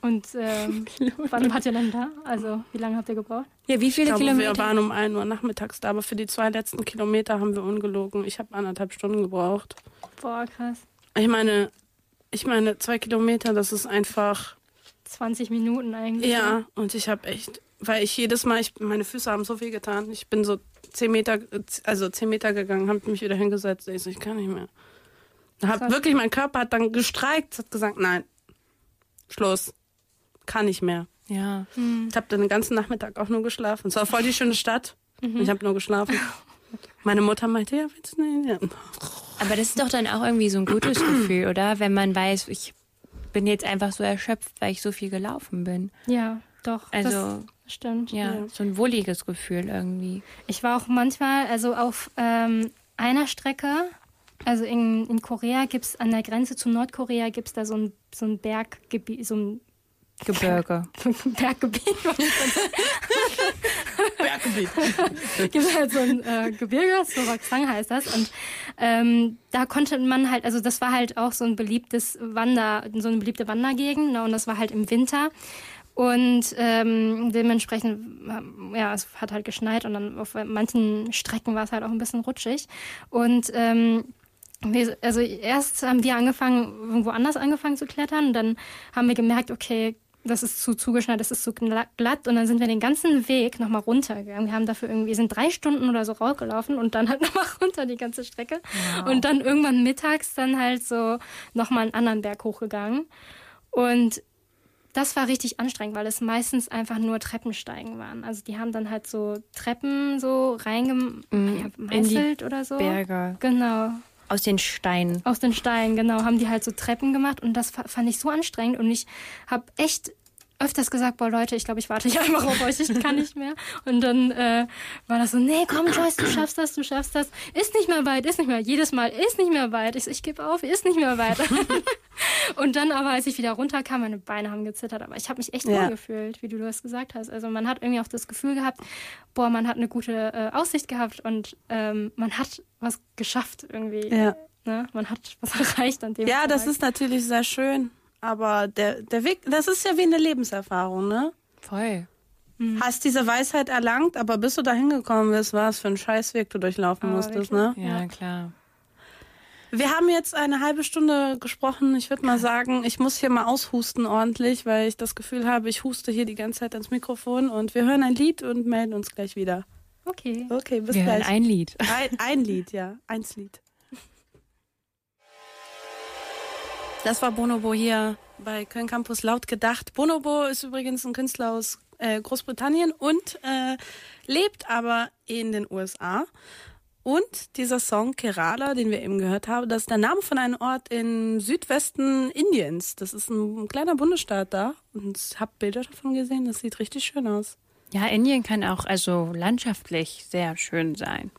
Und ähm, wann wart ihr denn da? Also, wie lange habt ihr gebraucht? Ja, wie Ich viele glaube, Kilometer? wir waren um 1 Uhr nachmittags da, aber für die zwei letzten Kilometer haben wir ungelogen. Ich habe anderthalb Stunden gebraucht. Boah, krass. Ich meine, ich meine, zwei Kilometer, das ist einfach 20 Minuten eigentlich. Ja, und ich habe echt, weil ich jedes Mal, ich, meine Füße haben so viel getan. Ich bin so zehn Meter, also zehn Meter gegangen, habe mich wieder hingesetzt. Ich so, ich kann nicht mehr. Hab wirklich, mein Körper hat dann gestreikt, hat gesagt, nein, Schluss, kann nicht mehr. Ja. Ich habe dann den ganzen Nachmittag auch nur geschlafen. Es war voll die schöne Stadt. Ich habe nur geschlafen. Meine Mutter meinte, ja, willst du nicht? Ja. Aber das ist doch dann auch irgendwie so ein gutes Gefühl, oder? Wenn man weiß, ich bin jetzt einfach so erschöpft, weil ich so viel gelaufen bin. Ja, doch. Also, das stimmt. ja, so ein wohliges Gefühl irgendwie. Ich war auch manchmal, also auf ähm, einer Strecke, Also in, in Korea gibt es an der Grenze zu Nordkorea gibt es da so ein, so ein Berggebiet, so ein Gebirge. Berggebiet. Berggebiet. gibt halt so ein äh, Gebirge, Soraksang heißt das. Und ähm, da konnte man halt, also das war halt auch so ein beliebtes Wander, so eine beliebte Wandergegend. Ne? Und das war halt im Winter. Und ähm, dementsprechend, äh, ja, es hat halt geschneit und dann auf manchen Strecken war es halt auch ein bisschen rutschig. Und ähm, wir, also erst haben wir angefangen, irgendwo anders angefangen zu klettern. Und dann haben wir gemerkt, okay, das ist zu zugeschneit, das ist zu glatt. Und dann sind wir den ganzen Weg nochmal runtergegangen. Wir haben dafür irgendwie, sind drei Stunden oder so rausgelaufen und dann halt nochmal runter die ganze Strecke. Wow. Und dann irgendwann mittags dann halt so nochmal einen anderen Berg hochgegangen. Und das war richtig anstrengend, weil es meistens einfach nur Treppensteigen waren. Also die haben dann halt so Treppen so reingemeißelt oder so. Berge. Genau. Aus den Steinen. Aus den Steinen, genau. Haben die halt so Treppen gemacht und das fand ich so anstrengend und ich habe echt öfters gesagt, boah Leute, ich glaube, ich warte hier einfach auf euch, ich kann nicht mehr. Und dann äh, war das so, nee, komm Joyce, du schaffst das, du schaffst das. Ist nicht mehr weit, ist nicht mehr. Jedes Mal ist nicht mehr weit. Ich, ich gebe auf, ist nicht mehr weit. und dann aber, als ich wieder runterkam, meine Beine haben gezittert, aber ich habe mich echt ja. wohl gefühlt, wie du das gesagt hast. Also man hat irgendwie auch das Gefühl gehabt, boah, man hat eine gute äh, Aussicht gehabt und ähm, man hat was geschafft irgendwie. Ja. Ne? Man hat was erreicht an dem Ja, Tag. das ist natürlich sehr schön. Aber der, der Weg, das ist ja wie eine Lebenserfahrung, ne? Voll. Mhm. Hast diese Weisheit erlangt, aber bis du da hingekommen bist, war es für ein Scheißweg du durchlaufen oh, musstest, ne? Ja, klar. Wir haben jetzt eine halbe Stunde gesprochen. Ich würde mal sagen, ich muss hier mal aushusten ordentlich, weil ich das Gefühl habe, ich huste hier die ganze Zeit ins Mikrofon und wir hören ein Lied und melden uns gleich wieder. Okay. Okay, bis wir gleich. Hören ein Lied. Ein, ein Lied, ja. Eins Lied. Das war Bonobo hier bei Köln Campus laut gedacht. Bonobo ist übrigens ein Künstler aus äh, Großbritannien und äh, lebt aber in den USA. Und dieser Song Kerala, den wir eben gehört haben, das ist der Name von einem Ort im Südwesten Indiens. Das ist ein, ein kleiner Bundesstaat da. Und ich habe Bilder davon gesehen, das sieht richtig schön aus. Ja, Indien kann auch also landschaftlich sehr schön sein.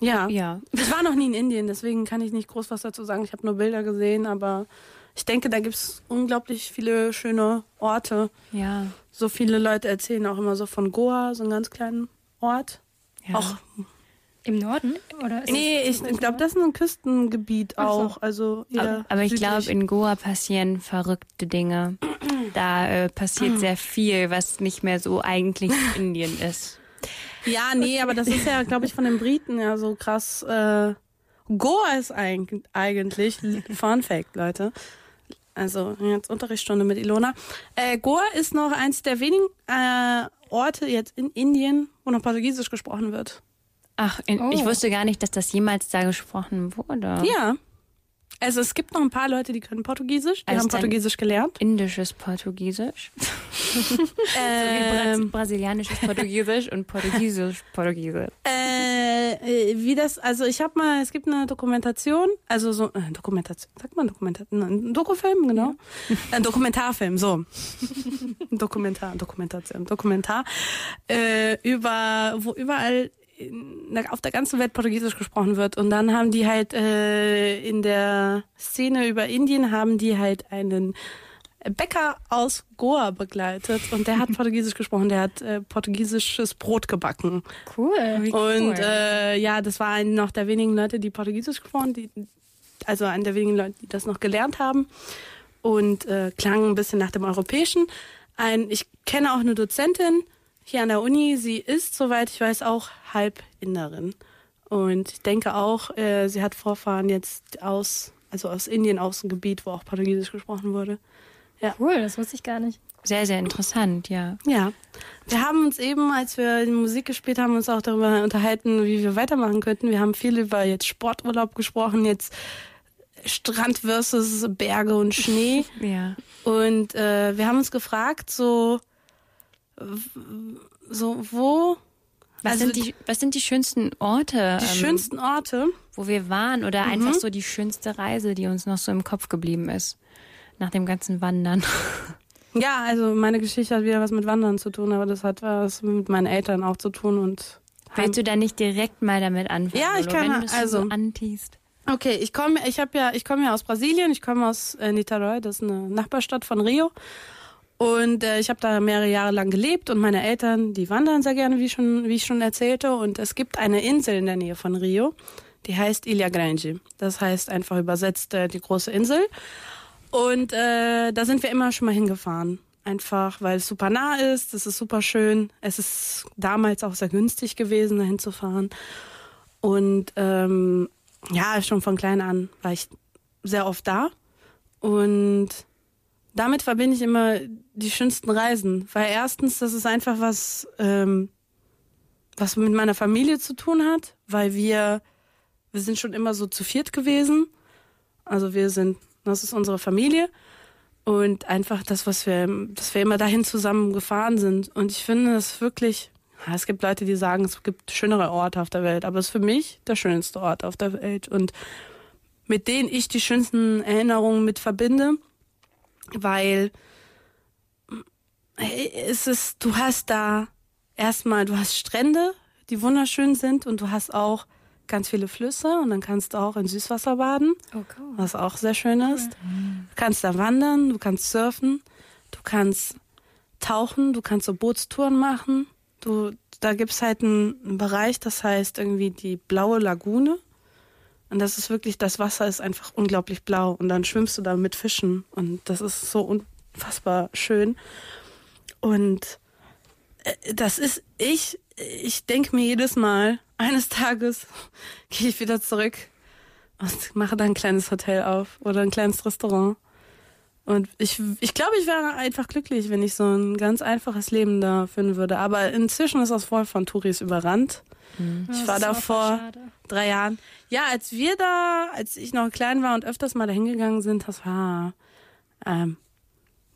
Ja. Ja. Ich war noch nie in Indien, deswegen kann ich nicht groß was dazu sagen. Ich habe nur Bilder gesehen, aber ich denke, da gibt es unglaublich viele schöne Orte. Ja. So viele Leute erzählen auch immer so von Goa, so einen ganz kleinen Ort. Ja. Auch im Norden? Oder nee, ich glaube, das ist ein Küstengebiet auch. So. Also aber, aber ich glaube, in Goa passieren verrückte Dinge. Da äh, passiert sehr viel, was nicht mehr so eigentlich Indien ist. Ja, nee, aber das ist ja, glaube ich, von den Briten ja so krass. Äh, Goa ist eigentlich, Fun Fact, Leute. Also jetzt Unterrichtsstunde mit Ilona. Äh, Goa ist noch eins der wenigen äh, Orte jetzt in Indien, wo noch Portugiesisch gesprochen wird. Ach, in, oh. ich wusste gar nicht, dass das jemals da gesprochen wurde. Ja. Also es gibt noch ein paar Leute, die können Portugiesisch, die also haben Portugiesisch gelernt. Indisches Portugiesisch. ähm, so brasilianisches Portugiesisch und Portugiesisch Portugiesisch. Äh, wie das, also ich habe mal, es gibt eine Dokumentation, also so äh, Dokumentation, sagt man Dokumentation, ein Dokufilm, genau. Ja. Ein Dokumentarfilm, so. Dokumentar, Dokumentation, Dokumentar äh, über, wo überall auf der ganzen Welt Portugiesisch gesprochen wird. Und dann haben die halt äh, in der Szene über Indien haben die halt einen Bäcker aus Goa begleitet und der hat Portugiesisch gesprochen, der hat äh, portugiesisches Brot gebacken. Cool. Wie und Äh, ja, das war ein noch der wenigen Leute, die Portugiesisch gesprochen, die, also einer der wenigen Leute, die das noch gelernt haben und äh, klang ein bisschen nach dem Europäischen. Ein, ich kenne auch eine Dozentin, hier an der Uni. Sie ist, soweit ich weiß, auch halb Inderin. Und ich denke auch, äh, sie hat Vorfahren jetzt aus, also aus Indien, aus dem Gebiet, wo auch Portugiesisch gesprochen wurde. Ja. Cool, das wusste ich gar nicht. Sehr, sehr interessant, ja. Ja. Wir haben uns eben, als wir die Musik gespielt haben, uns auch darüber unterhalten, wie wir weitermachen könnten. Wir haben viel über jetzt Sporturlaub gesprochen, jetzt Strand versus Berge und Schnee. ja. Und äh, wir haben uns gefragt, so so wo was, also sind die, was sind die schönsten Orte? Die ähm, schönsten Orte? Wo wir waren oder mhm. einfach so die schönste Reise, die uns noch so im Kopf geblieben ist. Nach dem ganzen Wandern. Ja, also meine Geschichte hat wieder was mit Wandern zu tun, aber das hat was mit meinen Eltern auch zu tun und. Willst du da nicht direkt mal damit anfangen? Ja, ich kann wenn also so antiest. Okay, ich komme, ich habe ja, ich komme ja aus Brasilien, ich komme aus äh, Niterói, das ist eine Nachbarstadt von Rio. Und äh, ich habe da mehrere Jahre lang gelebt und meine Eltern, die wandern sehr gerne, wie, schon, wie ich schon erzählte. Und es gibt eine Insel in der Nähe von Rio, die heißt Ilha Grande. Das heißt einfach übersetzt äh, die große Insel. Und äh, da sind wir immer schon mal hingefahren. Einfach, weil es super nah ist, es ist super schön. Es ist damals auch sehr günstig gewesen, dahin zu fahren. Und ähm, ja, schon von klein an war ich sehr oft da. Und damit verbinde ich immer die schönsten Reisen. Weil erstens, das ist einfach was, ähm, was mit meiner Familie zu tun hat, weil wir, wir sind schon immer so zu viert gewesen. Also wir sind, das ist unsere Familie. Und einfach das, was wir, dass wir immer dahin zusammen gefahren sind. Und ich finde das wirklich es gibt Leute, die sagen, es gibt schönere Orte auf der Welt, aber es ist für mich der schönste Ort auf der Welt und mit denen ich die schönsten Erinnerungen mit verbinde, weil es ist, du hast da erstmal, du hast Strände, die wunderschön sind und du hast auch ganz viele Flüsse und dann kannst du auch in Süßwasser baden, oh, cool. was auch sehr schön ist. Mhm. Du kannst da wandern, du kannst surfen, du kannst tauchen, du kannst so Bootstouren machen. Du, da gibt's halt einen, Bereich, das heißt irgendwie die blaue Lagune. Und das ist wirklich, das Wasser ist einfach unglaublich blau. Und dann schwimmst du da mit Fischen. Und das ist so unfassbar schön. Und äh, das ist, ich, ich denke mir jedes Mal, eines Tages gehe ich wieder zurück und mache da ein kleines Hotel auf oder ein kleines Restaurant. Und ich, ich glaube, ich wäre einfach glücklich, wenn ich so ein ganz einfaches Leben da finden würde. Aber inzwischen ist das voll von Touris überrannt. Mhm. Ich war da vor drei Jahren. Ja, als wir da, als ich noch klein war und öfters mal da hingegangen sind, das war ähm,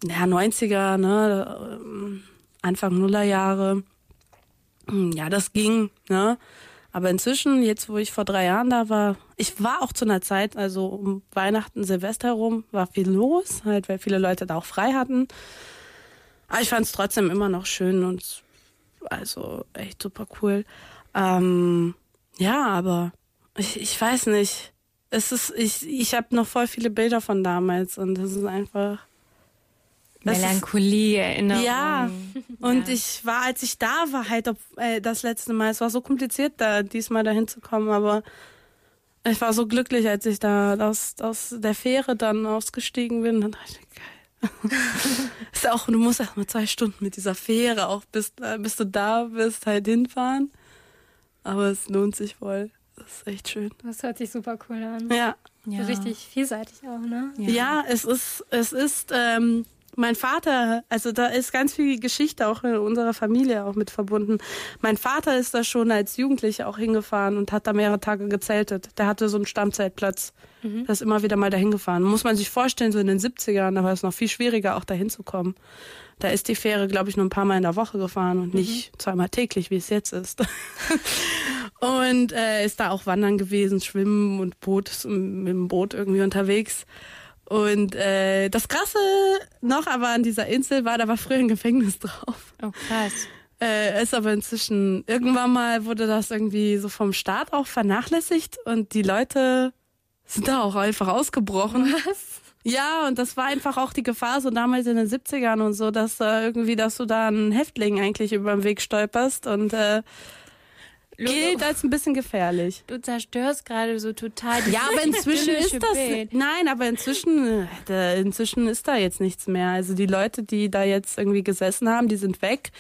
ja 90er, ne, Anfang Nullerjahre. Ja, das ging, ne? Aber inzwischen, jetzt wo ich vor drei Jahren da war, ich war auch zu einer Zeit, also um Weihnachten, Silvester herum, war viel los, halt, weil viele Leute da auch frei hatten. Aber ich fand es trotzdem immer noch schön und also echt super cool. Ähm, ja, aber ich, ich weiß nicht. Es ist, ich, ich habe noch voll viele Bilder von damals und das ist einfach Melancholie, Erinnerung. Ja, und ja. ich war, als ich da war, halt ob, äh, das letzte Mal, es war so kompliziert, da diesmal dahin zu kommen, aber ich war so glücklich, als ich da aus, aus der Fähre dann ausgestiegen bin. Dann dachte ich, geil. ist auch, du musst erst mal zwei Stunden mit dieser Fähre auch bis, äh, bis du da bist, halt hinfahren. Aber es lohnt sich voll. Das ist echt schön. Das hört sich super cool an. Ja. ja. richtig vielseitig auch, ne? Ja, ja es ist, es ist, ähm, mein Vater, also da ist ganz viel Geschichte auch in unserer Familie auch mit verbunden. Mein Vater ist da schon als Jugendlicher auch hingefahren und hat da mehrere Tage gezeltet. Der hatte so einen Stammzeltplatz. Mhm. Da ist immer wieder mal dahin gefahren. Muss man sich vorstellen, so in den 70ern, da war es noch viel schwieriger, auch dahin zu kommen. Da ist die Fähre, glaube ich, nur ein paar Mal in der Woche gefahren und mhm. nicht zweimal täglich, wie es jetzt ist. und äh, ist da auch wandern gewesen, schwimmen und Boot, mit dem Boot irgendwie unterwegs. Und äh, das Krasse noch aber an dieser Insel war, da war früher ein Gefängnis drauf. Oh, krass. Äh, ist aber inzwischen, irgendwann mal wurde das irgendwie so vom Staat auch vernachlässigt und die Leute sind da auch einfach ausgebrochen. Was? Ja, und das war einfach auch die Gefahr, so damals in den 70ern und so, dass da irgendwie, dass du da einen Häftling eigentlich über den Weg stolperst und äh, gilt als ein bisschen gefährlich. Du zerstörst gerade so total die Ja, aber inzwischen ist das nein, aber inzwischen äh, inzwischen ist da jetzt nichts mehr. Also die Leute, die da jetzt irgendwie gesessen haben, die sind weg.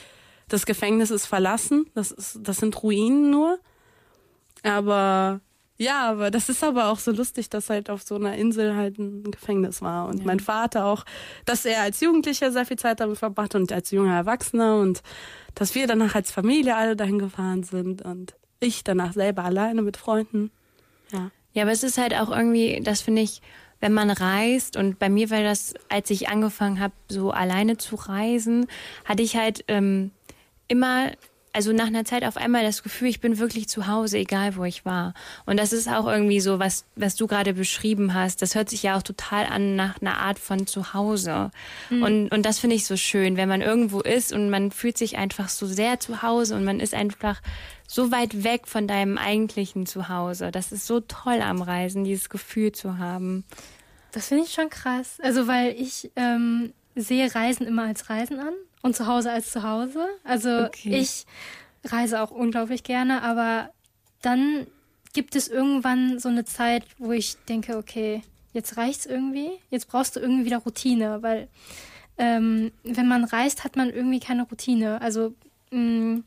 Das Gefängnis ist verlassen. Das ist das sind Ruinen nur. Aber ja, aber das ist aber auch so lustig, dass halt auf so einer Insel halt ein Gefängnis war. Und ja. mein Vater auch, dass er als Jugendlicher sehr viel Zeit damit verbracht und als junger Erwachsener und dass wir danach als Familie alle dahin gefahren sind und ich danach selber alleine mit Freunden. Ja. Ja, aber es ist halt auch irgendwie, das finde ich, wenn man reist und bei mir war das, als ich angefangen habe, so alleine zu reisen, hatte ich halt ähm, immer also nach einer Zeit auf einmal das Gefühl, ich bin wirklich zu Hause, egal wo ich war. Und das ist auch irgendwie so, was, was du gerade beschrieben hast. Das hört sich ja auch total an nach einer Art von Zuhause. Mhm. Und, und das finde ich so schön, wenn man irgendwo ist und man fühlt sich einfach so sehr zu Hause und man ist einfach so weit weg von deinem eigentlichen Zuhause. Das ist so toll am Reisen, dieses Gefühl zu haben. Das finde ich schon krass. Also, weil ich ähm, sehe Reisen immer als Reisen an und zu Hause als zu Hause. Also okay. ich reise auch unglaublich gerne, aber dann gibt es irgendwann so eine Zeit, wo ich denke, okay, jetzt reicht's irgendwie, jetzt brauchst du irgendwie wieder Routine, weil ähm, wenn man reist, hat man irgendwie keine Routine. Also mh, mm,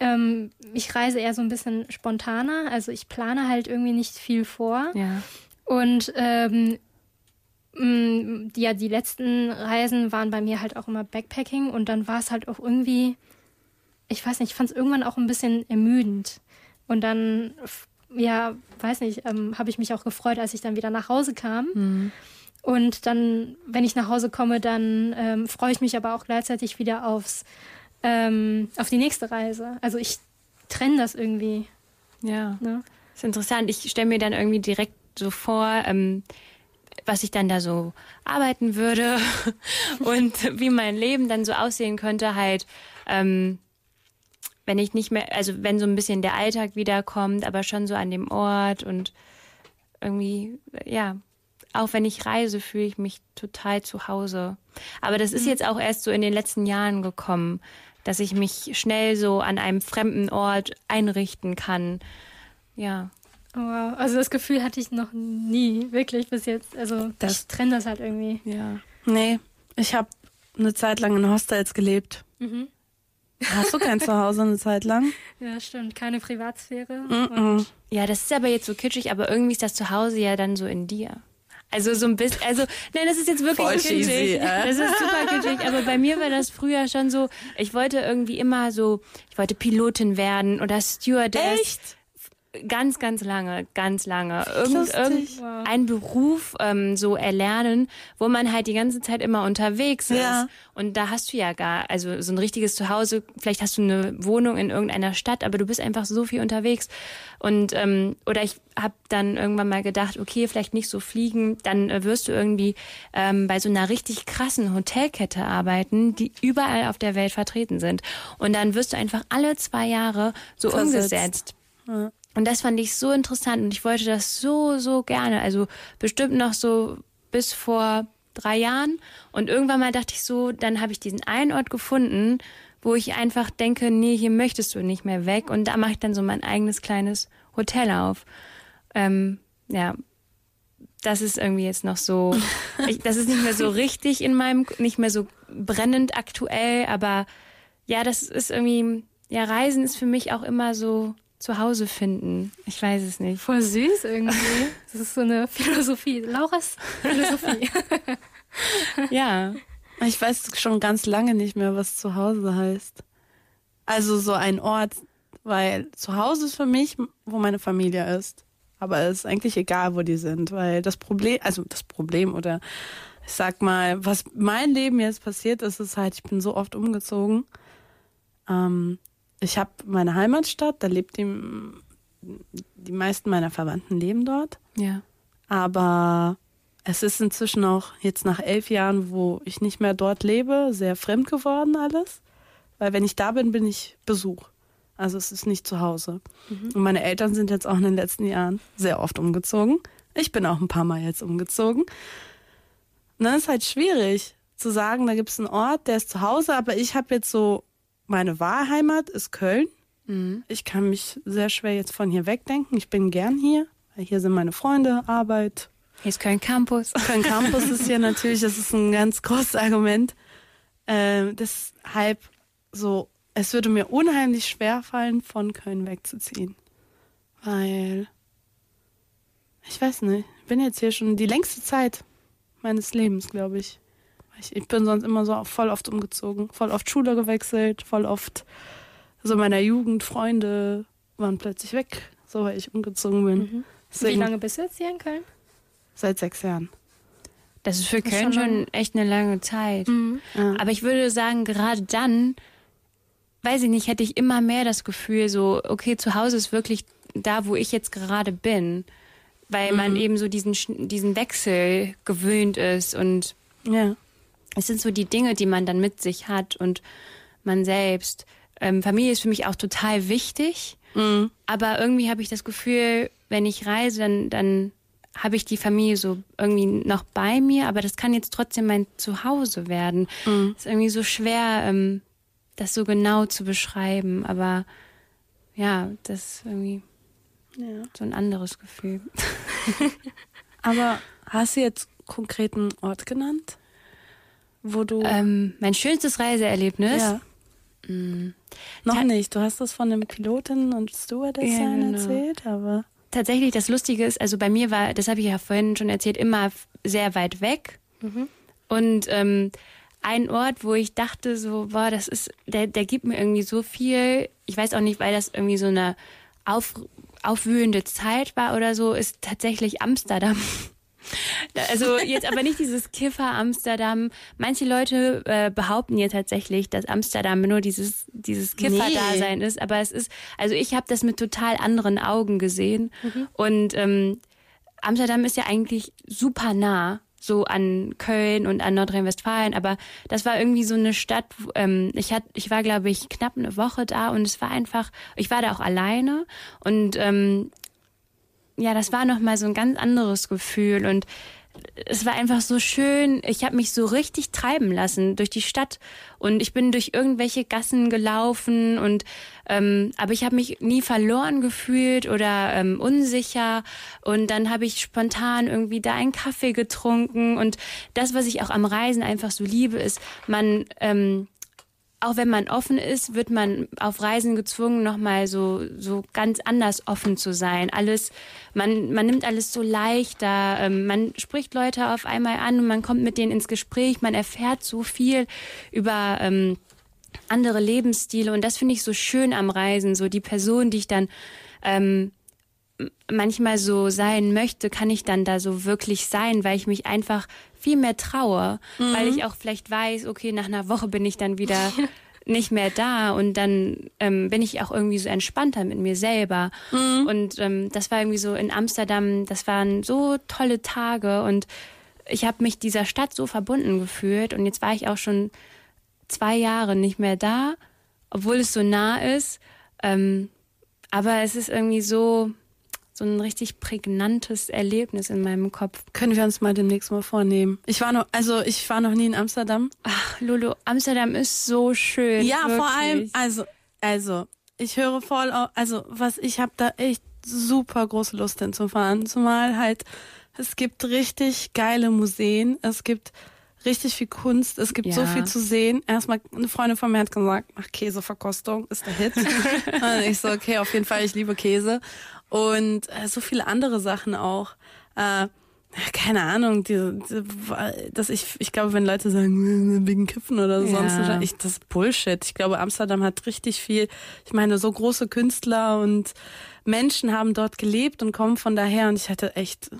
ähm, ich reise eher so ein bisschen spontaner, also ich plane halt irgendwie nicht viel vor. Ja. Und ähm, Mm, ja, die letzten Reisen waren bei mir halt auch immer Backpacking und dann war es halt auch irgendwie, ich weiß nicht, ich fand es irgendwann auch ein bisschen ermüdend. Und dann, ja, weiß nicht, ähm, habe ich mich auch gefreut, als ich dann wieder nach Hause kam. Mhm. Und dann, wenn ich nach Hause komme, dann ähm, freue ich mich aber auch gleichzeitig wieder aufs, ähm, auf die nächste Reise. Also ich trenne das irgendwie. Ja. Ne? Das ist interessant. Ich stelle mir dann irgendwie direkt so vor, ähm, was ich dann da so arbeiten würde und wie mein Leben dann so aussehen könnte, halt, ähm, wenn ich nicht mehr, also wenn so ein bisschen der Alltag wiederkommt, aber schon so an dem Ort und irgendwie, ja, auch wenn ich reise, fühle ich mich total zu Hause. Aber das ist mhm. jetzt auch erst so in den letzten Jahren gekommen, dass ich mich schnell so an einem fremden Ort einrichten kann. Ja. Wow, also das Gefühl hatte ich noch nie, wirklich bis jetzt. Also das, ich trenne das halt irgendwie. Ja. Nee, ich habe eine Zeit lang in Hostels gelebt. Mhm. Hast du kein Zuhause eine Zeit lang? Ja, stimmt. Keine Privatsphäre. Mm -mm. Ja, das ist aber jetzt so kitschig, aber irgendwie ist das Zuhause ja dann so in dir. Also so ein bisschen, also nein, das ist jetzt wirklich Voll kitschig. Cheesy, äh? Das ist super kitschig, aber bei mir war das früher schon so, ich wollte irgendwie immer so, ich wollte Pilotin werden oder Stewardess. Echt? Ganz, ganz lange, ganz lange. Irgend, irgendein Beruf ähm, so erlernen, wo man halt die ganze Zeit immer unterwegs ist. Ja. Und da hast du ja gar, also so ein richtiges Zuhause, vielleicht hast du eine Wohnung in irgendeiner Stadt, aber du bist einfach so viel unterwegs. Und ähm, oder ich habe dann irgendwann mal gedacht, okay, vielleicht nicht so fliegen, dann äh, wirst du irgendwie ähm, bei so einer richtig krassen Hotelkette arbeiten, die überall auf der Welt vertreten sind. Und dann wirst du einfach alle zwei Jahre so Versetzt. umgesetzt. Ja. Und das fand ich so interessant und ich wollte das so, so gerne. Also bestimmt noch so bis vor drei Jahren. Und irgendwann mal dachte ich so, dann habe ich diesen einen Ort gefunden, wo ich einfach denke, nee, hier möchtest du nicht mehr weg. Und da mache ich dann so mein eigenes kleines Hotel auf. Ähm, ja, das ist irgendwie jetzt noch so, ich, das ist nicht mehr so richtig in meinem, nicht mehr so brennend aktuell, aber ja, das ist irgendwie, ja, Reisen ist für mich auch immer so zu Hause finden. Ich weiß es nicht. Voll süß irgendwie. Das ist so eine Philosophie. Lauras Philosophie. ja. Ich weiß schon ganz lange nicht mehr, was zu Hause heißt. Also so ein Ort, weil zu Hause ist für mich, wo meine Familie ist. Aber es ist eigentlich egal, wo die sind, weil das Problem, also das Problem oder ich sag mal, was mein Leben jetzt passiert ist, ist halt, ich bin so oft umgezogen. Ähm, ich habe meine Heimatstadt, da lebt die, die meisten meiner Verwandten leben dort. Ja. Aber es ist inzwischen auch jetzt nach elf Jahren, wo ich nicht mehr dort lebe, sehr fremd geworden alles. Weil wenn ich da bin, bin ich Besuch. Also es ist nicht zu Hause. Mhm. Und meine Eltern sind jetzt auch in den letzten Jahren sehr oft umgezogen. Ich bin auch ein paar Mal jetzt umgezogen. Und dann ist halt schwierig zu sagen, da gibt es einen Ort, der ist zu Hause, aber ich habe jetzt so meine Wahlheimat ist Köln. Mhm. Ich kann mich sehr schwer jetzt von hier wegdenken. Ich bin gern hier, weil hier sind meine Freunde, Arbeit. Hier ist Köln Campus. Köln Campus ist hier natürlich, das ist ein ganz großes Argument. Äh, deshalb so, es würde mir unheimlich schwer fallen, von Köln wegzuziehen. Weil, ich weiß nicht, ich bin jetzt hier schon die längste Zeit meines Lebens, glaube ich. Ich, ich bin sonst immer so voll oft umgezogen, voll oft Schule gewechselt, voll oft so meiner Jugend, Freunde waren plötzlich weg, so weil ich umgezogen bin. Mhm. Wie lange bist du jetzt hier in Köln? Seit sechs Jahren. Das ist für das Köln schon, schon, echt eine lange Zeit. Mhm. Ja. Aber ich würde sagen, gerade dann weiß ich nicht, hätte ich immer mehr das Gefühl, so, okay, zu Hause ist wirklich da, wo ich jetzt gerade bin. Weil man eben so diesen, diesen Wechsel gewöhnt ist und Ja. Es sind so die Dinge, die man dann mit sich hat und man selbst. Ähm, Familie ist für mich auch total wichtig, aber irgendwie habe ich das Gefühl, wenn ich reise, dann, dann habe ich die Familie so irgendwie noch bei mir, aber das kann jetzt trotzdem mein Zuhause werden. Ist irgendwie so schwer, ähm, das so genau zu beschreiben, aber ja, das ist irgendwie ja. so ein anderes Gefühl. Aber hast du jetzt konkreten Ort genannt? Wo du. Ähm, mein schönstes Reiseerlebnis. ja. Noch Ta- nicht. Du hast das von dem Piloten und Stewardess Ja, genau. erzählt, aber. tatsächlich das Lustige ist, also bei mir war, das habe ich ja vorhin schon erzählt, immer sehr weit weg. Und ähm, ein Ort, wo ich dachte, so, boah, das ist, der, der gibt mir irgendwie so viel. Ich weiß auch nicht, weil das irgendwie so eine auf, aufwühlende Zeit war oder so, ist tatsächlich Amsterdam. Also jetzt aber nicht dieses Kiffer Amsterdam. Manche Leute äh, behaupten ja tatsächlich, dass Amsterdam nur dieses dieses Kiffer-Dasein ist, aber es ist, also ich habe das mit total anderen Augen gesehen. Und ähm, Amsterdam ist ja eigentlich super nah so an Köln und an Nordrhein-Westfalen, aber das war irgendwie so eine Stadt. Ähm, ich hat, ich war glaube ich knapp eine Woche da. Und es war einfach, ich war da auch alleine. Und ähm, ja, das war noch mal so ein ganz anderes Gefühl und es war einfach so schön. Ich habe mich so richtig treiben lassen durch die Stadt und ich bin durch irgendwelche Gassen gelaufen und ähm, aber ich habe mich nie verloren gefühlt oder ähm, unsicher und dann habe ich spontan irgendwie da einen Kaffee getrunken und das, was ich auch am Reisen einfach so liebe, ist man ähm, auch wenn man offen ist, wird man auf Reisen gezwungen, nochmal so, so ganz anders offen zu sein. Alles, man, man nimmt alles so leichter, ähm, man spricht Leute auf einmal an und man kommt mit denen ins Gespräch, man erfährt so viel über ähm, andere Lebensstile und das finde ich so schön am Reisen, so die Person, die ich dann ähm, manchmal so sein möchte, kann ich dann da so wirklich sein, weil ich mich einfach viel mehr traue, weil ich auch vielleicht weiß, okay, nach einer Woche bin ich dann wieder nicht mehr da und dann ähm, bin ich auch irgendwie so entspannter mit mir selber. Und ähm, das war irgendwie so in Amsterdam, das waren so tolle Tage und ich habe mich dieser Stadt so verbunden gefühlt und jetzt war ich auch schon zwei Jahre nicht mehr da, obwohl es so nah ist. Ähm, aber es ist irgendwie so, so ein richtig prägnantes Erlebnis in meinem Kopf. Können wir uns mal demnächst mal vornehmen. Ich war noch, also ich war noch nie in Amsterdam. Ach, Lolo, Amsterdam ist so schön. Ja, wirklich. vor allem, also, also, ich höre voll, au- also, was, ich habe da echt super große Lust hinzufahren. Zumal halt, es gibt richtig geile Museen, es gibt richtig viel Kunst, es gibt so Ja. viel zu sehen. Erstmal, eine Freundin von mir hat gesagt, mach Käseverkostung, ist der Hit. und ich so, okay, auf jeden Fall, ich liebe Käse. Und äh, so viele andere Sachen auch. Äh, keine Ahnung, diese, diese, dass ich, ich glaube, wenn Leute sagen, wegen Kiffen oder Ja. sonst, ich, das ist Bullshit. Ich glaube, Amsterdam hat richtig viel, ich meine, so große Künstler und Menschen haben dort gelebt und kommen von daher und ich hatte echt,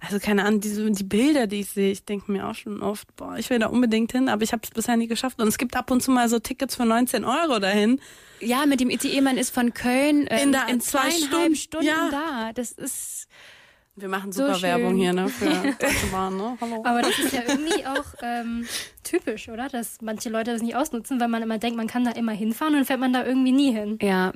also keine Ahnung, diese, die Bilder, die ich sehe, ich denke mir auch schon oft, boah, ich will da unbedingt hin, aber ich habe es bisher nie geschafft. Und es gibt ab und zu mal so Tickets für 19 Euro dahin. Ja, mit dem ICE, man ist von Köln ähm, In der- in zwei zweieinhalb Stunden, Stunden, ja. da. Das ist Wir machen So super schön. Werbung hier, ne, für Deutsche Bahn, ne? Hallo. Aber das ist ja irgendwie auch ähm, typisch, oder? Dass manche Leute das nicht ausnutzen, weil man immer denkt, man kann da immer hinfahren und dann fährt man da irgendwie nie hin. Ja.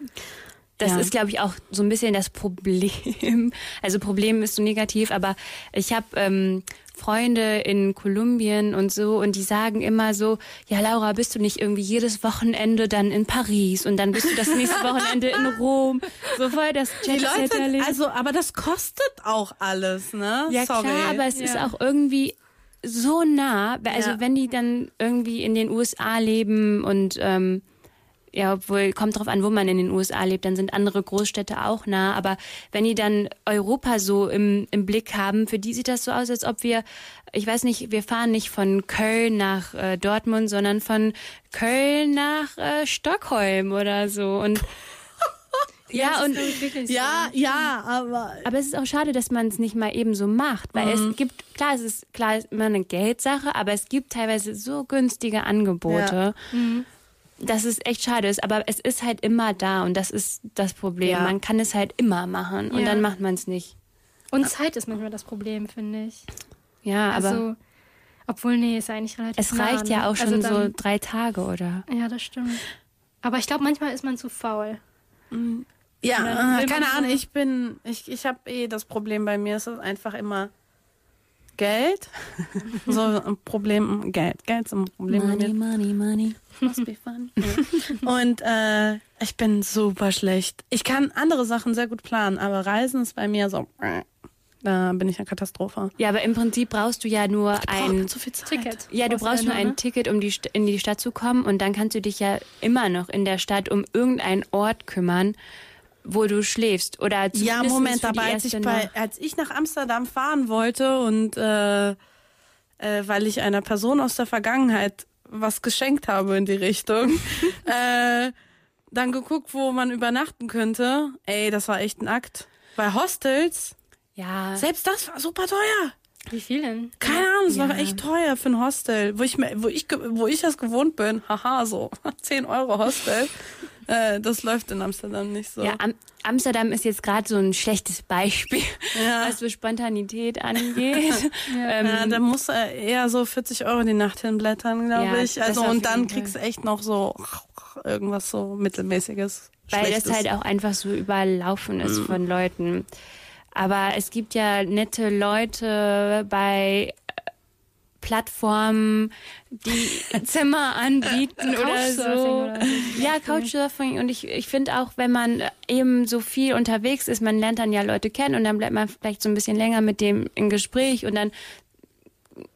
Das Ja. ist, glaube ich, auch so ein bisschen das Problem. Also Problem ist so negativ, aber ich habe ähm, Freunde in Kolumbien und so und die sagen immer so, ja Laura, bist du nicht irgendwie jedes Wochenende dann in Paris und dann bist du das nächste Wochenende in Rom. So voll das Die Leute, also, aber das kostet auch alles, ne? Ja Sorry. klar, aber es ist Ja. auch irgendwie so nah. Also Ja. wenn die dann irgendwie in den USA leben und ähm, ja, obwohl kommt drauf an, wo man in den USA lebt, dann sind andere Großstädte auch nah. Aber wenn die dann Europa so im, im Blick haben, für die sieht das so aus, als ob wir, ich weiß nicht, wir fahren nicht von Köln nach äh, Dortmund, sondern von Köln nach äh, Stockholm oder so. Und ja, und ja, ja, aber aber es ist auch schade, dass man es nicht mal eben so macht, weil es gibt, klar, es ist klar, es ist immer eine Geldsache, aber es gibt teilweise so günstige Angebote. Dass es echt schade ist, aber es ist halt immer da und das ist das Problem. Ja. Man kann es halt immer machen und Ja. dann macht man es nicht. Und Zeit ist manchmal das Problem, finde ich. Ja, aber Also, obwohl, nee, ist eigentlich relativ es nah, reicht ja ne? auch schon also so dann, drei Tage, oder? Ja, das stimmt. Aber ich glaube, manchmal ist man zu faul. Ja, keine so- Ahnung, ich bin, ich, ich habe eh das Problem bei mir, es ist einfach immer Geld. so ein Problem, Geld. Geld ist ein Problem mir. money, money. Must be fun. Und äh, ich bin super schlecht. Ich kann andere Sachen sehr gut planen, aber Reisen ist bei mir so, da bin ich eine Katastrophe. Ja, aber im Prinzip brauchst du ja nur ein zu viel Zeit. Ticket. Ja, du brauchst nur ein ne? Ticket, um die, St- in die Stadt zu kommen und dann kannst du dich ja immer noch in der Stadt um irgendeinen Ort kümmern, wo du schläfst oder Ja, Moment, aber als ich, bei, als ich nach Amsterdam fahren wollte und äh, äh, weil ich einer Person aus der Vergangenheit was geschenkt habe in die Richtung, äh, dann geguckt, wo man übernachten könnte. Ey, das war echt ein Akt. Bei Hostels, ja, selbst das war super teuer. Wie viel denn? Keine Ahnung, es war Ja. echt teuer für ein Hostel, wo ich, mir- wo ich, wo ich das gewohnt bin. Haha, so 10 Euro Hostel. Äh, das läuft in Amsterdam nicht so. ja Am Amsterdam ist jetzt gerade so ein schlechtes Beispiel, Ja. was so Spontanität angeht. ähm, Ja, da muss er eher so 40 Euro die Nacht hinblättern, glaube Ja, ich. Also und dann kriegst du echt noch so irgendwas so mittelmäßiges. weil das halt auch einfach so überlaufen ist Mhm. von Leuten. Aber es gibt ja nette Leute bei äh, Plattformen, die Zimmer anbieten oder so. oder so. Ja, Couchsurfing. Und ich, ich finde auch, wenn man eben so viel unterwegs ist, man lernt dann ja Leute kennen und dann bleibt man vielleicht so ein bisschen länger mit dem im Gespräch und dann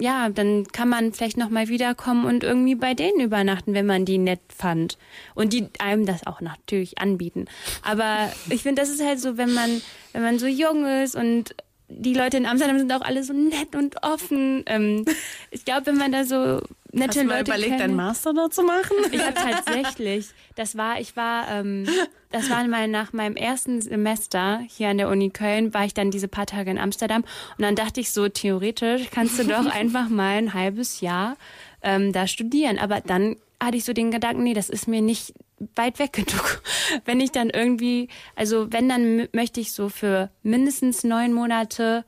ja, dann kann man vielleicht noch mal wiederkommen und irgendwie bei denen übernachten, wenn man die nett fand. Und die einem das auch natürlich anbieten. Aber ich finde, das ist halt so, wenn man, wenn man so jung ist und die Leute in Amsterdam sind auch alle so nett und offen. Ähm, ich glaube, wenn man da so nette Hast du mal Leute überlegt, kennt, einen Master da zu machen? ich habe tatsächlich, das war, ich war, ähm, das war mal nach meinem ersten Semester hier an der Uni Köln, war ich dann diese paar Tage in Amsterdam und dann dachte ich so, theoretisch kannst du doch einfach mal ein halbes Jahr ähm, da studieren. Aber dann hatte ich so den Gedanken, nee, das ist mir nicht weit weg genug. Wenn ich dann irgendwie, also wenn, dann möchte ich so für mindestens neun Monate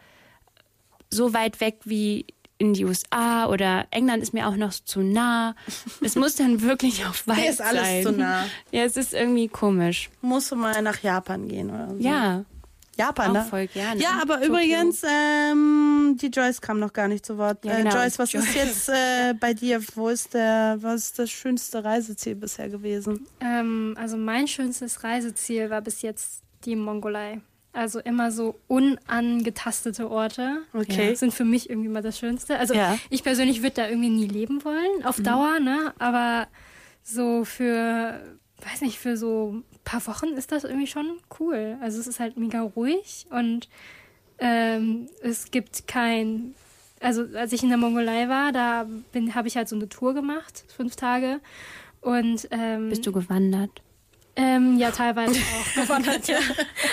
so weit weg wie in die USA oder England ist mir auch noch zu nah. Es muss dann wirklich auch weit Hier ist alles sein. zu nah. Ja, es ist irgendwie komisch. Musst du mal nach Japan gehen oder so. Ja, Japan, auch ne? voll gerne. Ja, aber Tokio. übrigens, ähm, die Joyce kam noch gar nicht zu Wort. Ja, äh, genau. Joyce, was ist Joyce. jetzt äh, bei dir? Wo ist der, was ist das schönste Reiseziel bisher gewesen? Ähm, also mein schönstes Reiseziel war bis jetzt die Mongolei. Also immer so unangetastete Orte Okay. sind für mich irgendwie mal das Schönste. Also Ja. ich persönlich würde da irgendwie nie leben wollen, auf Dauer, ne? Aber so für, weiß nicht, für so ein paar Wochen ist das irgendwie schon cool. Also es ist halt mega ruhig und ähm, es gibt kein, also als ich in der Mongolei war, da habe ich halt so eine Tour gemacht, fünf Tage. Und ähm, Bist du gewandert? Ähm, ja, teilweise auch gewandert, ja.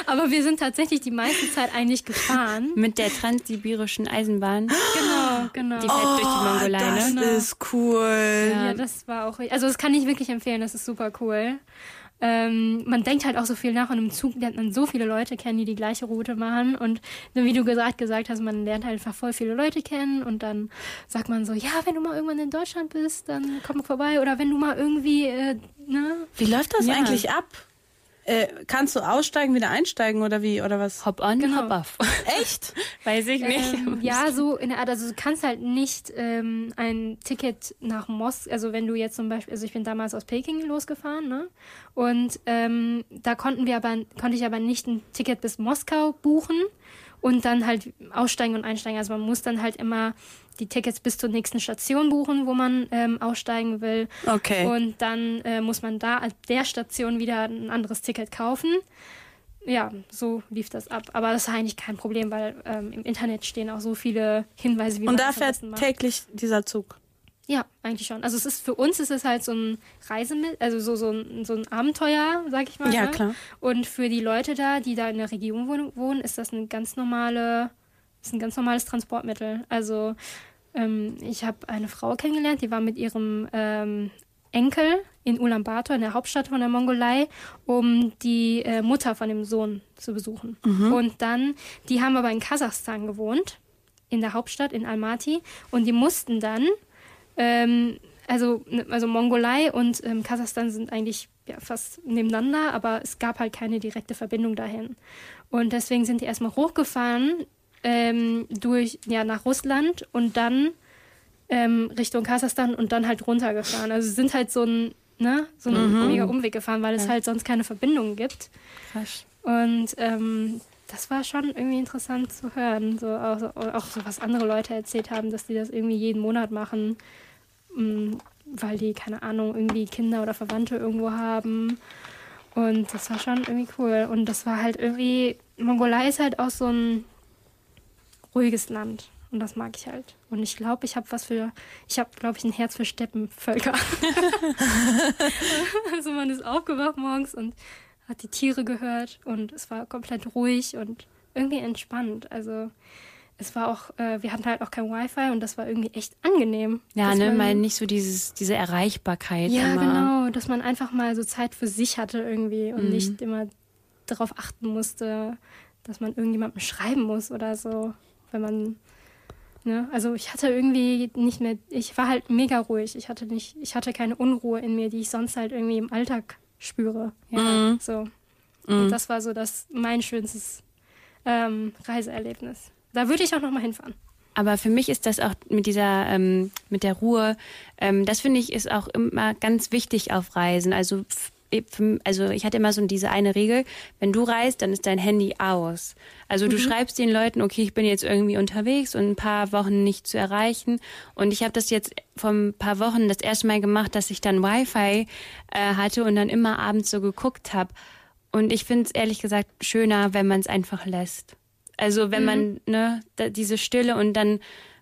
Aber wir sind tatsächlich die meiste Zeit eigentlich gefahren. Mit der transsibirischen Eisenbahn. Genau, genau. Die fährt durch die Mongolei, Oh, das ne? Genau. ist cool. Ja, das war auch. Also, das kann ich wirklich empfehlen. Das ist super cool. Ähm, man denkt halt auch so viel nach und im Zug lernt man so viele Leute kennen, die die gleiche Route machen. Und wie du gesagt, gesagt hast, man lernt halt einfach voll viele Leute kennen und dann sagt man so, ja, wenn du mal irgendwann in Deutschland bist, dann komm vorbei. Oder wenn du mal irgendwie, äh, ne? Wie läuft das Ja. eigentlich ab? Äh, kannst du aussteigen, wieder einsteigen oder wie? Oder was? Hop on, Genau. hop off. Echt? Weiß ich nicht. Ähm, ja, so in der Art. Also du kannst halt nicht ähm, ein Ticket nach Moskau, also wenn du jetzt zum Beispiel, also ich bin damals aus Peking losgefahren, ne? Und ähm, da konnten wir aber, konnte ich aber nicht ein Ticket bis Moskau buchen und dann halt aussteigen und einsteigen. Also man muss dann halt immer die Tickets bis zur nächsten Station buchen, wo man ähm, aussteigen will. Okay. Und dann äh, muss man da an der Station wieder ein anderes Ticket kaufen. Ja, so lief das ab. Aber das war eigentlich kein Problem, weil ähm, im Internet stehen auch so viele Hinweise, wie man Und da fährt täglich dieser Zug. Ja, eigentlich schon. Also es ist für uns ist es halt so ein Reisemittel, also so, so, ein, so ein Abenteuer, sag ich mal. Ja, ne? klar. Und für die Leute da, die da in der Region wohnen, wohnen ist das eine ganz normale, ist ein ganz normales Transportmittel. Also ähm, ich habe eine Frau kennengelernt, die war mit ihrem ähm, Enkel in Ulaanbaatar, in der Hauptstadt von der Mongolei, um die äh, Mutter von dem Sohn zu besuchen. Und dann, die haben aber in Kasachstan gewohnt, in der Hauptstadt, in Almaty, und die mussten dann, ähm, also, ne, also Mongolei und ähm, Kasachstan sind eigentlich ja, fast nebeneinander, aber es gab halt keine direkte Verbindung dahin. Und deswegen sind die erstmal hochgefahren ähm, durch, ja, nach Russland und dann ähm, Richtung Kasachstan und dann halt runtergefahren. Also sind halt so ein, ne, so einen mega Umweg gefahren, weil es halt sonst keine Verbindungen gibt. Krass. Und ähm, das war schon irgendwie interessant zu hören. So, auch, so, auch so, was andere Leute erzählt haben, dass die das irgendwie jeden Monat machen, mh, weil die, keine Ahnung, irgendwie Kinder oder Verwandte irgendwo haben. Und das war schon irgendwie cool. Und das war halt irgendwie, Mongolei ist halt auch so ein ruhiges Land. Und das mag ich halt. Und ich glaube, ich habe was für, ich habe, glaube ich, ein Herz für Steppenvölker. also man ist aufgewacht morgens und hat die Tiere gehört und es war komplett ruhig und irgendwie entspannt. Also es war auch, äh, wir hatten halt auch kein Wi-Fi und das war irgendwie echt angenehm. Ja, ne, man- mal nicht so dieses, diese Erreichbarkeit ja, immer. genau, dass man einfach mal so Zeit für sich hatte irgendwie und Mhm. nicht immer darauf achten musste, dass man irgendjemandem schreiben muss oder so, wenn man ne, also ich hatte irgendwie nicht mehr ich war halt mega ruhig. Ich hatte nicht ich hatte keine Unruhe in mir, die ich sonst halt irgendwie im Alltag spüre. Ja, Mhm. so. Und das war so das mein schönstes ähm, Reiseerlebnis. Da würde ich auch noch mal hinfahren. Aber für mich ist das auch mit dieser, ähm, mit der Ruhe, ähm, das finde ich ist auch immer ganz wichtig auf Reisen. Also, also ich hatte immer so diese eine Regel, wenn du reist, dann ist dein Handy aus. Also du schreibst den Leuten, okay, ich bin jetzt irgendwie unterwegs und ein paar Wochen nicht zu erreichen. Und ich habe das jetzt vor ein paar Wochen das erste Mal gemacht, dass ich dann Wi-Fi äh, hatte und dann immer abends so geguckt habe. Und ich finde es ehrlich gesagt schöner, wenn man es einfach lässt. Also wenn man ne, da, diese Stille und dann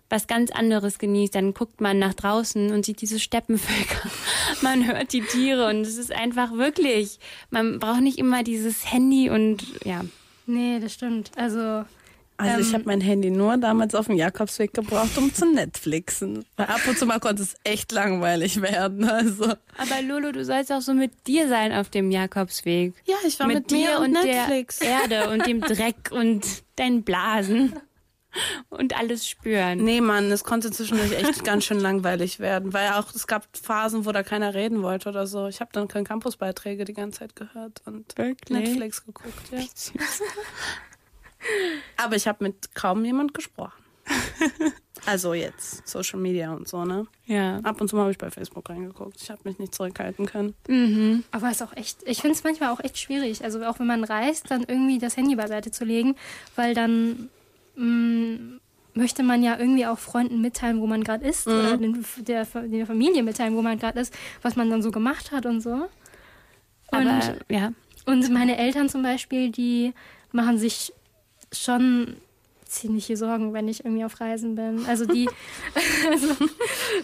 was ganz anderes genießt, dann guckt man nach draußen und sieht diese Steppenvölker. Man hört die Tiere und es ist einfach wirklich, man braucht nicht immer dieses Handy und ja. Nee, das stimmt. Also Also ich Ähm, habe mein Handy nur damals auf dem Jakobsweg gebraucht, um zu Netflixen. Weil ab und zu mal konnte es echt langweilig werden. Also Aber Lolo, du sollst auch so mit dir sein auf dem Jakobsweg. ja, ich war mit, dir und der Erde und dem Dreck und deinen Blasen und alles spüren. Nee, Mann, es konnte zwischendurch echt ganz schön langweilig werden, weil auch es gab Phasen, wo da keiner reden wollte oder so. Ich habe dann keine Campusbeiträge die ganze Zeit gehört und Wirklich? Netflix geguckt. Ja. Aber ich habe mit kaum jemand gesprochen. Also jetzt Social Media und so, ne? Ja. Ab und zu mal habe ich bei Facebook reingeguckt. Ich habe mich nicht zurückhalten können. Mhm. Aber es ist auch echt, ich finde es manchmal auch echt schwierig. Also auch wenn man reist, dann irgendwie das Handy beiseite zu legen, weil dann mh, möchte man ja irgendwie auch Freunden mitteilen, wo man gerade ist, oder den, der, der Familie mitteilen, wo man gerade ist, was man dann so gemacht hat und so. Und, Aber ja. und meine Eltern zum Beispiel, die machen sich schon ziemliche Sorgen, wenn ich irgendwie auf Reisen bin. Also die, also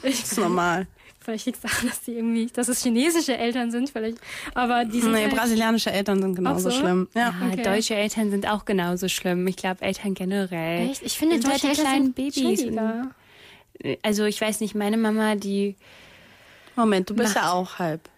ich Das ist normal. Vielleicht liegt es daran, dass die irgendwie, dass es chinesische Eltern sind, vielleicht, aber die sind Nee, halt, brasilianische Eltern sind genauso so? schlimm. Ja. Ja, Okay. Deutsche Eltern sind auch genauso schlimm. Ich glaube, Eltern generell. Echt? Ich finde, Und deutsche Eltern kleinen Babys. chilliger. Also ich weiß nicht, meine Mama, die Moment, du bist Macht- ja auch halb.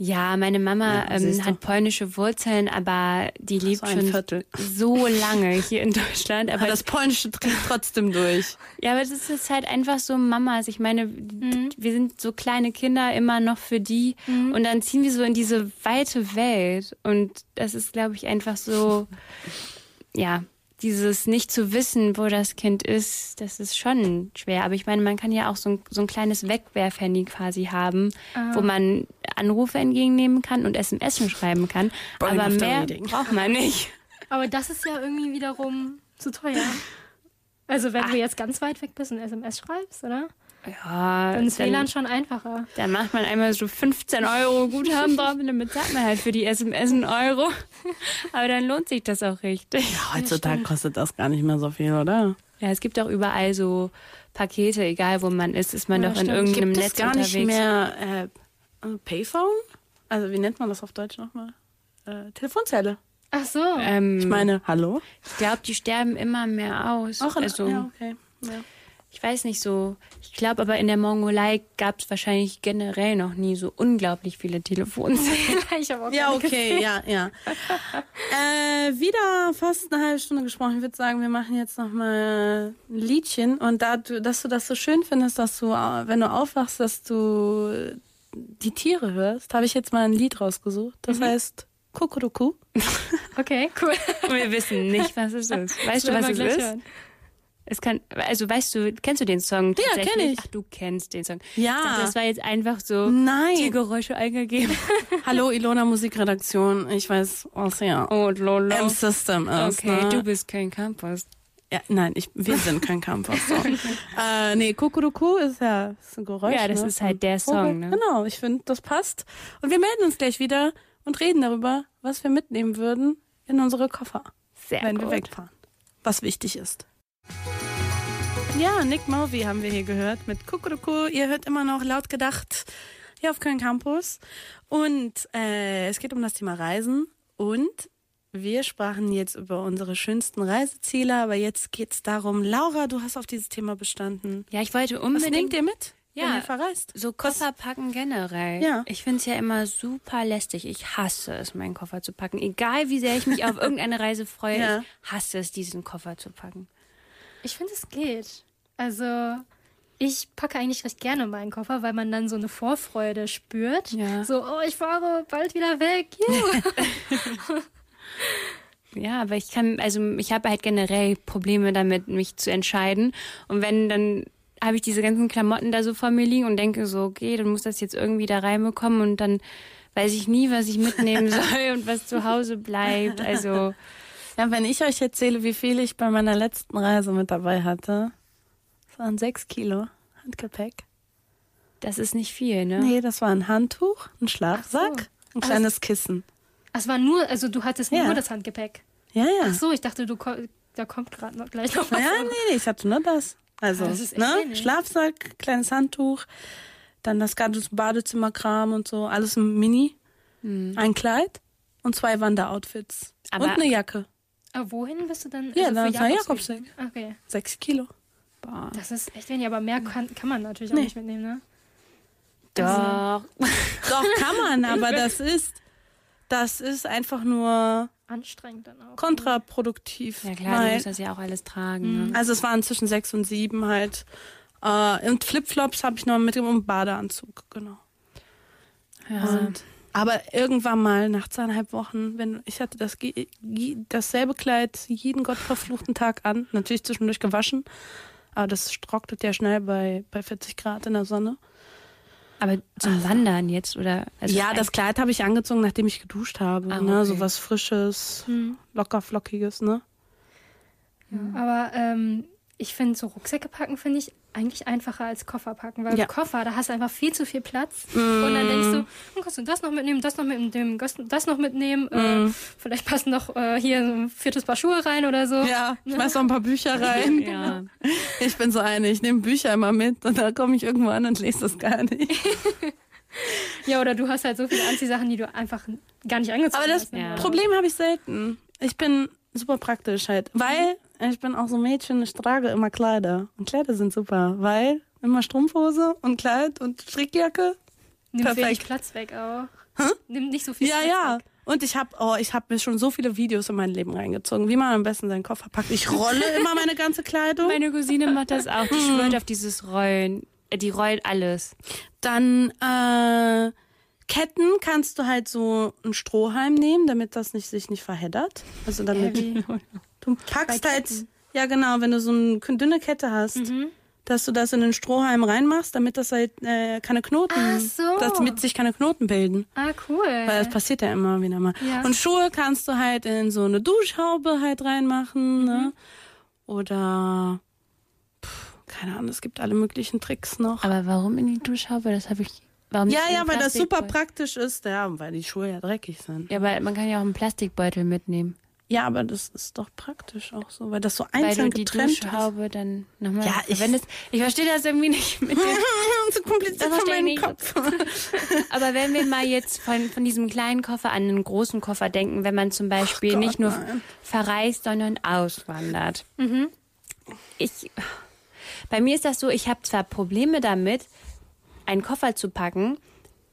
Ja, meine Mama Ja, ähm, hat polnische Wurzeln, aber die lebt So schon Viertel. so lange hier in Deutschland. Aber das Polnische trägt trotzdem durch. ja, aber das ist halt einfach so Mamas. Ich meine, Mhm. wir sind so kleine Kinder immer noch für die und dann ziehen wir so in diese weite Welt und das ist, glaube ich, einfach so, ja, dieses nicht zu wissen, wo das Kind ist, das ist schon schwer. Aber ich meine, man kann ja auch so ein, so ein kleines Wegwerfhandy quasi haben, Ah. wo man Anrufe entgegennehmen kann und SMS schreiben kann. Brain aber mehr braucht man nicht. Aber das ist ja irgendwie wiederum zu teuer. Also wenn du jetzt ganz weit weg bist und SMS schreibst, oder? Ja, Dann ist dann, WLAN schon einfacher. dann macht man einmal so 15 Euro Guthaben drauf und dann bezahlt man halt für die SMS einen Euro. Aber dann lohnt sich das auch richtig. Heutzutage kostet das gar nicht mehr so viel, oder? Ja, es gibt auch überall so Pakete, egal wo man ist, ist man Ja, doch in stimmt. irgendeinem Gibt Netz es gar unterwegs. nicht mehr äh, äh, Payphone? Also wie nennt man das auf Deutsch nochmal? Äh, Telefonzelle. Ach so. Ähm, Ich meine, hallo? ich glaube, die sterben immer mehr aus. Auch in, also, ja, okay. Ja. Ich weiß nicht so, ich glaube aber in der Mongolei gab es wahrscheinlich generell noch nie so unglaublich viele Telefonzellen. ich habe auch Ja, okay, gesehen. ja, ja. äh, wieder fast eine halbe Stunde gesprochen. Ich würde sagen, wir machen jetzt noch mal ein Liedchen. Und da du, dass du das so schön findest, dass du, äh, wenn du aufwachst, dass du die Tiere hörst, habe ich jetzt mal ein Lied rausgesucht. Das heißt Kukuruku. Okay, cool. Wir wissen nicht, was es ist. Weißt du, Wollen was es ist? hören. Es kann, also weißt du, kennst du den Song? Ja, kenn tatsächlich? ich. Ach, du kennst den Song. Ja. Dachte, das war jetzt einfach so Nein. Tiergeräusche eingegeben. Hallo, Ilona Musikredaktion. Ich weiß, was ja Oh, lolo. im System ist. Okay, ne? du bist kein Campus. Ja, nein, ich, wir sind kein Campus. So. äh, nee, Kukuruku ist ja ist ein Geräusch. Ja, das ne? ist halt der Song, ne? Genau, ich finde, das passt. Und wir melden uns gleich wieder und reden darüber, was wir mitnehmen würden in unsere Koffer, Sehr wenn wir gut. wegfahren. Was wichtig ist. Ja, Nick Mulvey haben wir hier gehört mit Kukuruku. Ihr hört immer noch laut gedacht hier auf Köln Campus. Und äh, es geht um das Thema Reisen. Und wir sprachen jetzt über unsere schönsten Reiseziele, aber jetzt geht's darum, Laura, du hast auf dieses Thema bestanden. Ja, ich wollte Was unbedingt nehmt ihr mit, wenn Ja. ihr verreist? so Koffer packen generell. Ja. Ich finde es ja immer super lästig. Ich hasse es, meinen Koffer zu packen. Egal wie sehr ich mich auf irgendeine Reise freue, Ja. ich hasse es, diesen Koffer zu packen. Ich finde, es geht. Also, ich packe eigentlich recht gerne meinen Koffer, weil man dann so eine Vorfreude spürt. Ja. So, oh, ich fahre bald wieder weg. Ja, aber ich kann, also ich habe halt generell Probleme damit, mich zu entscheiden. Und wenn dann habe ich diese ganzen Klamotten da so vor mir liegen und denke so, okay, dann muss das jetzt irgendwie da reinbekommen und dann weiß ich nie, was ich mitnehmen soll und was zu Hause bleibt. Also Ja, wenn ich euch erzähle, wie viel ich bei meiner letzten Reise mit dabei hatte, waren sechs Kilo Handgepäck. das ist nicht viel, ne? Nee, das war ein Handtuch, ein Schlafsack, so. ein kleines Kissen. Es war nur, also du hattest Ja. nur das Handgepäck. Ja, ja. Ach so, ich dachte, du ko- da kommt gerade noch gleich noch was. Ja, nee, nee, ich hatte nur das. Also, das ne? Schlafsack, kleines Handtuch, dann das ganze Badezimmerkram und so, alles im Mini. Ein Kleid und zwei Wanderoutfits. Aber- und eine Jacke. Aber wohin bist du dann? Ja, also dann für war? Jakobsweg. Okay. Sechs Kilo. Boah. Das ist echt wenig, aber mehr kann, kann man natürlich auch Nee. nicht mitnehmen, ne? Doch. Doch, kann man, aber das ist, das ist einfach nur Anstrengend dann auch. kontraproduktiv. Ja klar, du Weil- musst das ja auch alles tragen. Ne? Also es waren zwischen sechs und sieben halt. Äh, und Flipflops habe ich noch mit dem Badeanzug, genau. Ja. Und, aber irgendwann mal nach zweieinhalb Wochen, wenn ich hatte das dasselbe Kleid jeden gottverfluchten Tag an, natürlich zwischendurch gewaschen, aber das trocknet ja schnell bei bei 40 Grad in der Sonne. Aber zum Wandern jetzt oder? Also ja, das Kleid habe ich angezogen, nachdem ich geduscht habe, Ah, ne, okay. so was frisches, Hm. locker flockiges, ne? Ja, aber ähm, ich finde, so Rucksäcke packen finde ich eigentlich einfacher als Koffer packen, weil Ja. Koffer, da hast du einfach viel zu viel Platz. Und dann denkst du, dann kannst du das noch mitnehmen, das noch mitnehmen, das- noch mitnehmen. Äh, vielleicht passen noch äh, hier so ein viertes Paar Schuhe rein oder so. Ja, ich schmeiß noch ein paar Bücher rein. Ja. Ich bin so eine, ich nehme Bücher immer mit und dann komme ich irgendwo an und lese das gar nicht. Ja, oder du hast halt so viele Anziehsachen, die du einfach gar nicht angezogen Aber das hast. ne? Problem habe ich selten. Ich bin super praktisch halt, weil ich bin auch so ein Mädchen, ich trage immer Kleider. Und Kleider sind super, weil immer Strumpfhose und Kleid und Strickjacke. Nimmt Perfekt. wenig Platz weg auch. Nimmt nicht so viel Ja, Platz ja. weg. Und ich habe oh, ich habe mir schon so viele Videos in mein Leben reingezogen, wie man am besten seinen Koffer packt. Ich rolle immer meine ganze Kleidung. Meine Cousine macht das auch. Die schwört auf dieses Rollen. Äh, Die rollt alles. Dann äh, Ketten kannst du halt so einen Strohhalm nehmen, damit das nicht, sich nicht verheddert. Also damit. du packst halt, ja genau, wenn du so eine dünne Kette hast, Mhm. dass du das in den Strohhalm reinmachst, damit das halt äh, keine Knoten, Ach so. damit sich keine Knoten bilden. Ah, cool. Weil das passiert ja immer wieder mal. Ja. Und Schuhe kannst du halt in so eine Duschhaube halt reinmachen, ne? Oder pff, keine Ahnung, es gibt alle möglichen Tricks noch. Aber warum in die Duschhaube? Das habe ich. Warum ja, ja, weil das super praktisch ist, ja, weil die Schuhe ja dreckig sind. Ja, aber man kann ja auch einen Plastikbeutel mitnehmen. Ja, aber das ist doch praktisch auch so, weil das so Weil einzeln du die getrennt ist. Duschhaube dann nochmal Ja, ich- verwendest. Ich verstehe das irgendwie nicht mit dem. so kompliziert für meinen. Kopf. Aber wenn wir mal jetzt von, von diesem kleinen Koffer an einen großen Koffer denken, wenn man zum Beispiel Gott, nicht nur nein. verreist, sondern auswandert. Ich, bei mir ist das so, ich habe zwar Probleme damit, einen Koffer zu packen,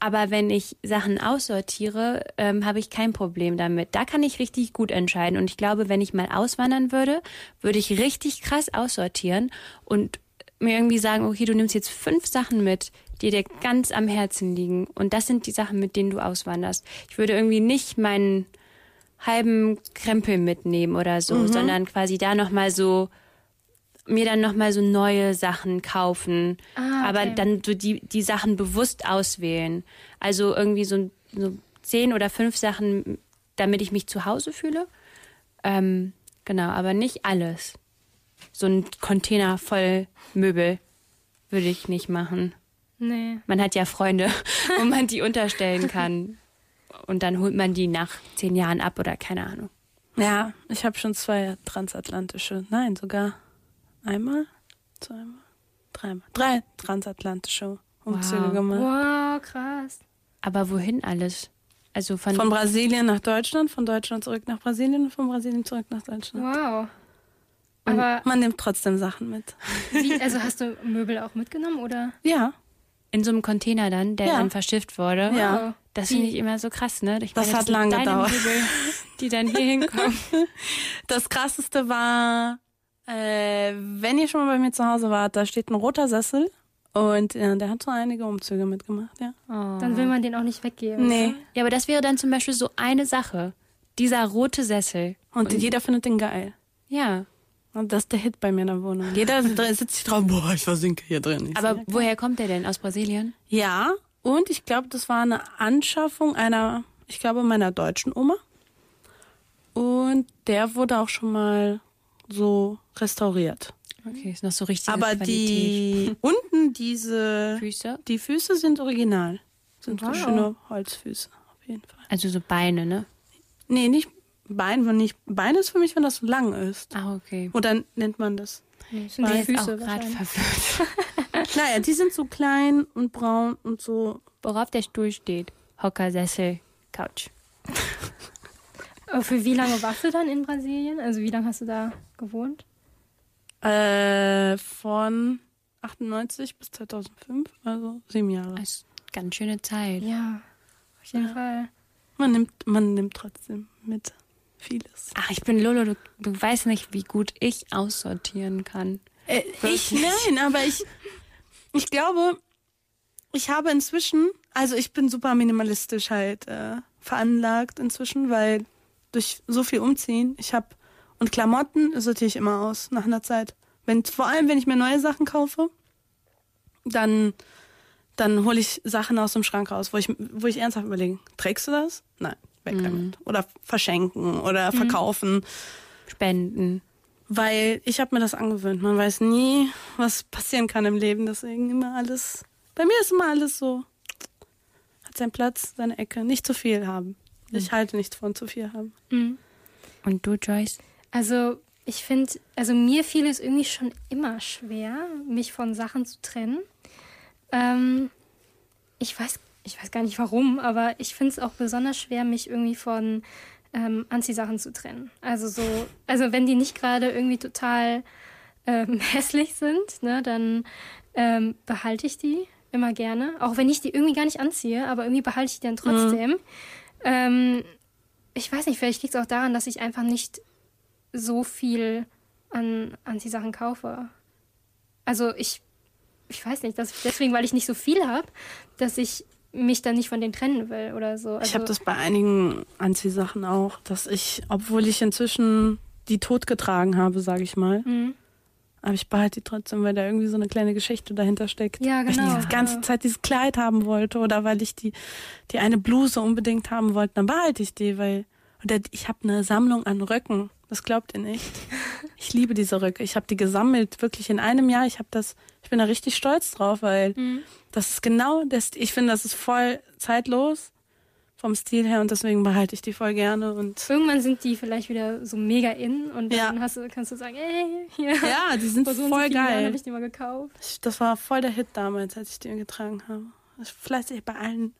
aber wenn ich Sachen aussortiere, ähm, habe ich kein Problem damit. Da kann ich richtig gut entscheiden. Und ich glaube, wenn ich mal auswandern würde, würde ich richtig krass aussortieren und mir irgendwie sagen, okay, du nimmst jetzt fünf Sachen mit, die dir ganz am Herzen liegen. Und das sind die Sachen, mit denen du auswanderst. Ich würde irgendwie nicht meinen halben Krempel mitnehmen oder so, mhm. sondern quasi da nochmal so mir dann nochmal so neue Sachen kaufen, ah, okay. aber dann so die, die Sachen bewusst auswählen. Also irgendwie so, so zehn oder fünf Sachen, damit ich mich zu Hause fühle. Ähm, genau, aber nicht alles. So ein Container voll Möbel würde ich nicht machen. Nee. Man hat ja Freunde, wo man die unterstellen kann. Und dann holt man die nach zehn Jahren ab oder keine Ahnung. Ja, ich habe schon zwei transatlantische, nein, sogar einmal, zweimal, dreimal, drei transatlantische Umzüge wow. gemacht. Wow, krass. Aber wohin alles? Also von, von Brasilien nach Deutschland, von Deutschland zurück nach Brasilien und von Brasilien zurück nach Deutschland. Wow. Und Aber man nimmt trotzdem Sachen mit. Wie, also hast du Möbel auch mitgenommen oder? Ja. In so einem Container dann, der ja. dann verschifft wurde. Ja. Das finde ich immer so krass, ne? Ich das meine, hat lange gedauert. Möbel, die dann hier hinkommen. Das krasseste war, äh, wenn ihr schon mal bei mir zu Hause wart, da steht ein roter Sessel und ja, der hat so einige Umzüge mitgemacht, ja. Oh. Dann will man den auch nicht weggeben. Nee. Oder? Ja, aber das wäre dann zum Beispiel so eine Sache. Dieser rote Sessel. Und, und jeder findet den geil. Ja. Und das ist der Hit bei mir in der Wohnung. Jeder sitzt sich drauf, boah, ich versinke hier drin. Ich aber woher kommt der denn? Aus Brasilien? Ja, und ich glaube, das war eine Anschaffung einer, ich glaube, meiner deutschen Oma. Und der wurde auch schon mal so restauriert. Okay, ist noch so richtig. Aber Qualität. die unten diese Füße, die Füße sind original, sind wow. so schöne Holzfüße auf jeden Fall. Also so Beine, ne? Nee, nicht Bein, wenn nicht Bein ist für mich, wenn das so lang ist. Ah, okay. Oder nennt man das? Nee, sind die Füße gerade verwirrt. naja, die sind so klein und braun und so. Worauf der Stuhl steht. Hocker, Sessel, Couch. Für wie lange warst du dann in Brasilien? Also wie lange hast du da gewohnt? Äh, von 98 bis 2005, also sieben Jahre. Das ist ganz schöne Zeit. Ja, auf jeden ja. Fall. Man nimmt, man nimmt trotzdem mit vieles. Ach, ich bin Lolo, du, du weißt nicht, wie gut ich aussortieren kann. Äh, ich nein, aber ich, ich glaube, ich habe inzwischen, also ich bin super minimalistisch halt äh, veranlagt inzwischen, weil durch so viel umziehen, ich habe und Klamotten sortiere ich immer aus nach einer Zeit. Wenn vor allem, wenn ich mir neue Sachen kaufe, dann dann hole ich Sachen aus dem Schrank raus, wo ich wo ich ernsthaft überlege, trägst du das? Nein, weg mhm. damit. Oder verschenken oder mhm. verkaufen, spenden. Weil ich habe mir das angewöhnt. Man weiß nie, was passieren kann im Leben, deswegen immer alles bei mir ist immer alles so hat seinen Platz, seine Ecke, nicht zu viel haben. Ich mhm. halte nichts von zu viel haben. Mhm. Und du, Joyce? Also, ich finde, also mir fiel es irgendwie schon immer schwer, mich von Sachen zu trennen. Ähm, ich weiß, ich weiß gar nicht warum, aber ich finde es auch besonders schwer, mich irgendwie von ähm, Anziehsachen zu trennen. Also so, also wenn die nicht gerade irgendwie total ähm, hässlich sind, ne, dann ähm, behalte ich die immer gerne. Auch wenn ich die irgendwie gar nicht anziehe, aber irgendwie behalte ich die dann trotzdem. Mhm. Ähm, ich weiß nicht, vielleicht liegt es auch daran, dass ich einfach nicht so viel an, an die Sachen kaufe. Also ich, ich weiß nicht, dass deswegen, weil ich nicht so viel habe, dass ich mich dann nicht von denen trennen will oder so. Also ich habe das bei einigen Anziehsachen auch, dass ich, obwohl ich inzwischen die totgetragen habe, sage ich mal, mhm. Aber ich behalte die trotzdem, weil da irgendwie so eine kleine Geschichte dahinter steckt. Ja, genau. Weil ich die ganze Zeit dieses Kleid haben wollte oder weil ich die, die eine Bluse unbedingt haben wollte, dann behalte ich die, weil oder ich habe eine Sammlung an Röcken. Das glaubt ihr nicht. Ich liebe diese Röcke. Ich habe die gesammelt, wirklich in einem Jahr. Ich habe das, ich bin da richtig stolz drauf, weil mhm. das ist genau das. Ich finde, das ist voll zeitlos vom Stil her und deswegen behalte ich die voll gerne und irgendwann sind die vielleicht wieder so mega in und dann ja. hast du, kannst du sagen, ey, hier. Ja, die sind so voll geil. habe ich die mal gekauft. Das war voll der Hit damals, als ich die getragen habe. Fleißig bei allen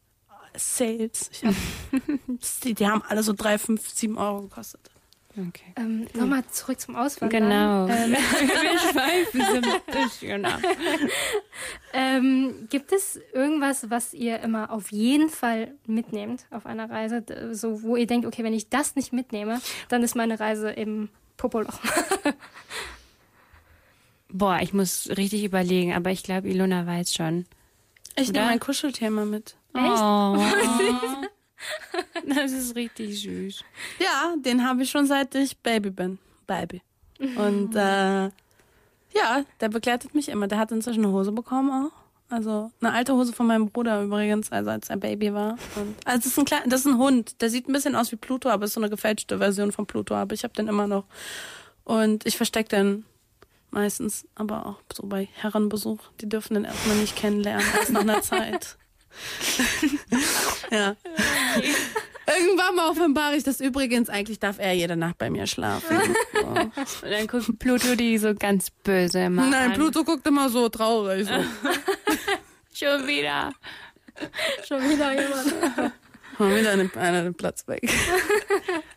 Sales. Hab, die, die, haben alle so drei, fünf, sieben Euro gekostet. Okay. Ähm, Nochmal zurück zum Auswandern. Genau. Ähm, Wir schweifen so ein bisschen ab. ähm, gibt es irgendwas, was ihr immer auf jeden Fall mitnehmt auf einer Reise, so wo ihr denkt, okay, wenn ich das nicht mitnehme, dann ist meine Reise im Popoloch. Boah, ich muss richtig überlegen, aber ich glaube, Ilona weiß schon. Ich nehme mein Kuschelthema mit. Oh. das ist richtig süß. Ja, den habe ich schon seit ich Baby bin. Baby. Und äh, ja, der begleitet mich immer. Der hat inzwischen eine Hose bekommen auch. Also eine alte Hose von meinem Bruder übrigens, also als er Baby war. Und, also das ist ein klein, das ist ein Hund. Der sieht ein bisschen aus wie Pluto, aber ist so eine gefälschte Version von Pluto. Aber ich habe den immer noch. Und ich verstecke den meistens, aber auch so bei Herrenbesuch. Die dürfen den erstmal nicht kennenlernen, erst nach einer Zeit. ja. Irgendwann mal offenbare ich das übrigens. Eigentlich darf er jede Nacht bei mir schlafen. So. Und dann guckt Pluto die so ganz böse immer Nein, an. Pluto guckt immer so traurig. So. Schon wieder. Schon wieder jemand. Mal wieder einen, einer den Platz weg.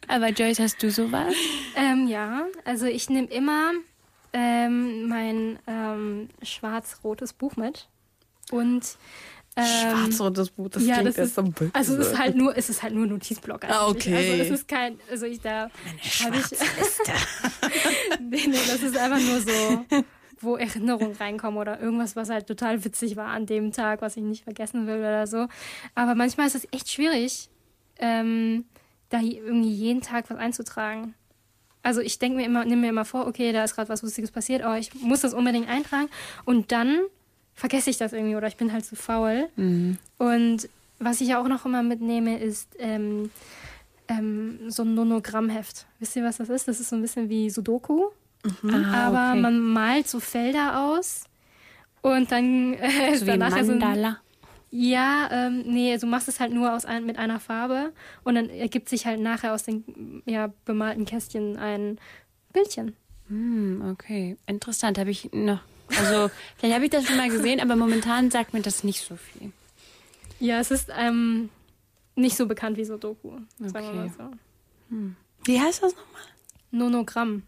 Aber Joyce, hast du sowas? ähm, ja, also ich nehme immer ähm, mein ähm, schwarz-rotes Buch mit. Und Schwarz-rotes Buch, das ja, klingt das ist, so böse. also es ist halt nur, es ist halt nur Notizblock eigentlich. Ah, okay. Also es ist kein, also ich da habe ich, nee, nee, das ist einfach nur so, wo Erinnerungen reinkommen oder irgendwas, was halt total witzig war an dem Tag, was ich nicht vergessen will oder so. Aber manchmal ist es echt schwierig, ähm, da irgendwie jeden Tag was einzutragen. Also ich denke mir immer, nehme mir immer vor, okay, da ist gerade was Lustiges passiert, oh, ich muss das unbedingt eintragen und dann vergesse ich das irgendwie oder ich bin halt zu faul. Und was ich auch noch immer mitnehme, ist ähm, ähm, so ein Nonogrammheft. Wisst ihr, was das ist? Das ist so ein bisschen wie Sudoku, Ah, aber okay. man malt so Felder aus und dann äh, ist so wie dann nachher so ein, Mandala. ja, ähm, nee, du machst es halt nur aus ein, mit einer Farbe und dann ergibt sich halt nachher aus den ja, bemalten Kästchen ein Bildchen. Hm, okay. Interessant, habe ich noch. Also, vielleicht habe ich das schon mal gesehen, aber momentan sagt mir das nicht so viel. Ja, es ist ähm, nicht so bekannt wie Sudoku, sagen wir mal Okay. so. Wie heißt das nochmal? Nonogramm.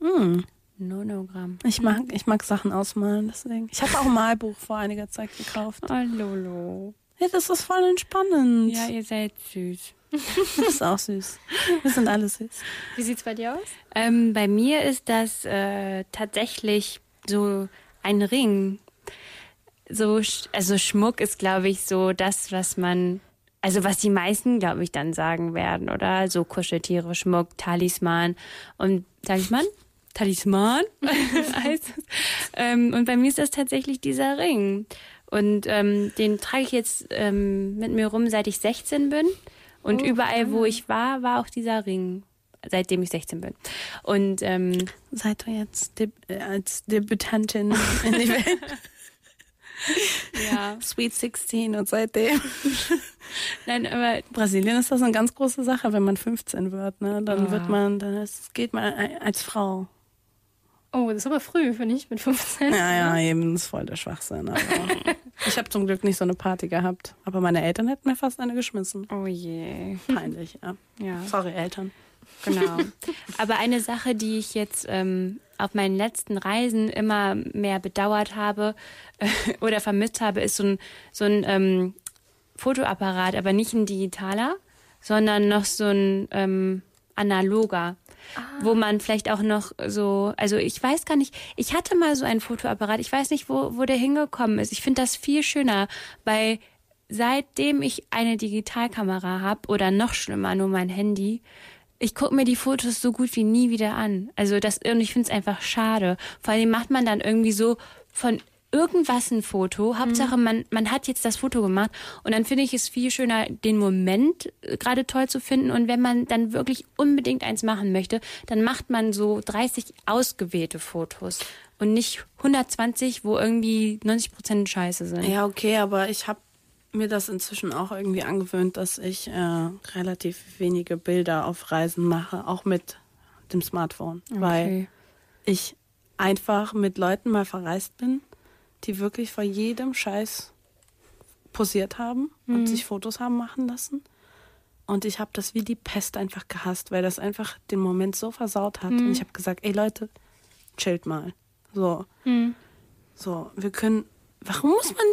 Hm. Nonogramm. Ich mag, ich mag Sachen ausmalen, deswegen. Ich habe auch ein Malbuch vor einiger Zeit gekauft. Oh, Lolo. Ja, das ist voll entspannend. Ja, ihr seid süß. das ist auch süß. Wir sind alle süß. Wie sieht's bei dir aus? Ähm, bei mir ist das äh, tatsächlich so ein Ring. So, also Schmuck ist, glaube ich, so das, was man, also was die meisten, glaube ich, dann sagen werden, oder? So Kuscheltiere, Schmuck, Talisman und Talisman? Talisman heißt es. Ähm, und bei mir ist das tatsächlich dieser Ring. Und ähm, den trage ich jetzt ähm, mit mir rum, seit ich 16 bin. Und überall, wo ich war, war auch dieser Ring, seitdem ich 16 bin. Und ähm, Seid ihr jetzt Deb äh, als Debütantin in die Welt? ja, Sweet 16 und seitdem. nein, aber Brasilien ist das eine ganz große Sache, wenn man 15 wird. Ne? Dann Ah. wird man, dann ist, geht man als Frau. Oh, das ist aber früh, finde ich, mit 15. Ja, ja, eben, das ist voll der Schwachsinn. Ich habe zum Glück nicht so eine Party gehabt. Aber meine Eltern hätten mir fast eine geschmissen. oh je, Peinlich, ja. ja, Sorry, Eltern. Genau. Aber eine Sache, die ich jetzt ähm, auf meinen letzten Reisen immer mehr bedauert habe äh, oder vermisst habe, ist so ein so ein ähm, Fotoapparat, aber nicht ein digitaler, sondern noch so ein ähm, analoger. Wo man vielleicht auch noch so, also ich weiß gar nicht, ich hatte mal so einen Fotoapparat, ich weiß nicht, wo, wo der hingekommen ist. Ich finde das viel schöner, weil seitdem ich eine Digitalkamera habe oder noch schlimmer, nur mein Handy, ich gucke mir die Fotos so gut wie nie wieder an. Also das, und ich finde es einfach schade. Vor allem macht man dann irgendwie so von irgendwas ein Foto. Hauptsache, man, man hat jetzt das Foto gemacht. Und dann finde ich es viel schöner, den Moment äh, gerade toll zu finden. Und wenn man dann wirklich unbedingt eins machen möchte, dann macht man so 30 ausgewählte Fotos. Und nicht 120, wo irgendwie 90 Prozent Scheiße sind. Ja, okay, aber ich habe mir das inzwischen auch irgendwie angewöhnt, dass ich äh, relativ wenige Bilder auf Reisen mache, auch mit dem Smartphone, weil ich einfach mit Leuten mal verreist bin, die wirklich vor jedem Scheiß posiert haben und sich Fotos haben machen lassen. Und ich habe das wie die Pest einfach gehasst, weil das einfach den Moment so versaut hat. Und ich habe gesagt, ey Leute, chillt mal. So. So, wir können. Warum muss man.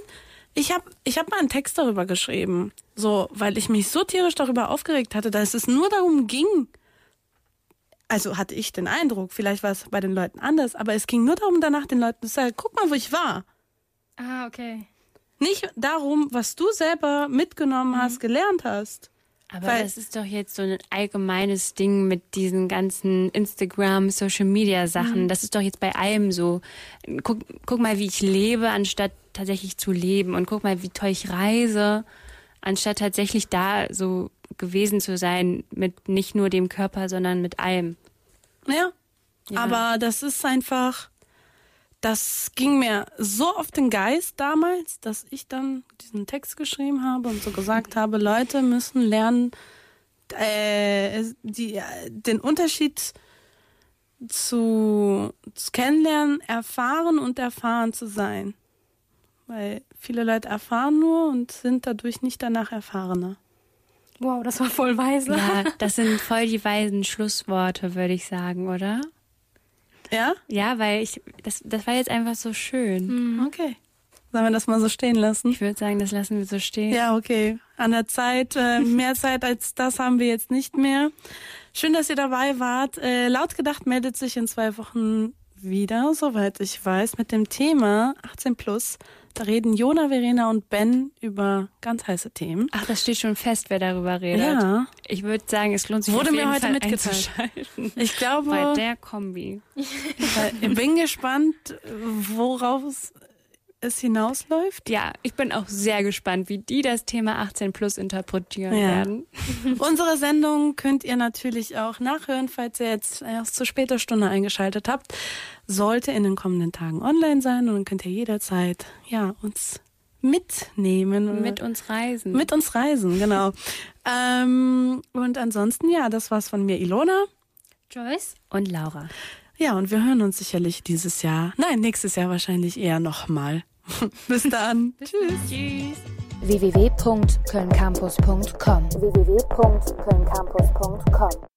Ich habe ich hab mal einen Text darüber geschrieben. So, weil ich mich so tierisch darüber aufgeregt hatte, dass es nur darum ging. Also hatte ich den Eindruck, vielleicht war es bei den Leuten anders, aber es ging nur darum, danach den Leuten zu sagen, guck mal, wo ich war. Ah, okay. Nicht darum, was du selber mitgenommen hast, gelernt hast. Aber Weil- das ist doch jetzt so ein allgemeines Ding mit diesen ganzen Instagram, Social Media Sachen. Das ist doch jetzt bei allem so. Guck, guck mal, wie ich lebe, anstatt tatsächlich zu leben. Und guck mal, wie toll ich reise, anstatt tatsächlich da so gewesen zu sein mit nicht nur dem Körper, sondern mit allem. Ja. Ja. Aber das ist einfach, das ging mir so auf den Geist damals, dass ich dann diesen Text geschrieben habe und so gesagt habe, Leute müssen lernen, äh, die, äh, den Unterschied zu, zu kennenlernen, erfahren und erfahren zu sein. Weil viele Leute erfahren nur und sind dadurch nicht danach erfahrener. Wow, das war voll weise. Ja, das sind voll die weisen Schlussworte, würde ich sagen, oder? Ja? Ja, weil ich, das, das war jetzt einfach so schön. Okay. Sollen wir das mal so stehen lassen? Ich würde sagen, das lassen wir so stehen. Ja, okay. An der Zeit, äh, mehr Zeit als das haben wir jetzt nicht mehr. Schön, dass ihr dabei wart. Äh, laut gedacht meldet sich in zwei Wochen wieder, soweit ich weiß, mit dem Thema 18 plus. Da reden Jona, Verena und Ben über ganz heiße Themen. Ach, das steht schon fest, wer darüber redet. Ja. Ich würde sagen, es lohnt sich Wurde mir heute Fall mitgeteilt. Ich glaube, Bei der Kombi. ich bin gespannt, worauf es- es hinausläuft. Ja, ich bin auch sehr gespannt, wie die das Thema 18 plus interpretieren Ja. werden. Unsere Sendung könnt ihr natürlich auch nachhören, falls ihr jetzt erst zu später Stunde eingeschaltet habt. Sollte in den kommenden Tagen online sein und dann könnt ihr jederzeit ja uns mitnehmen Mit uns reisen. mit uns reisen, genau. ähm, und ansonsten ja, das war's von mir, Ilona. Joyce? und Laura. Ja, und wir hören uns sicherlich dieses Jahr, nein, nächstes Jahr wahrscheinlich eher nochmal. Bis dann. Tschüss. Tschüss. www.kölncampus.com www.kölncampus.com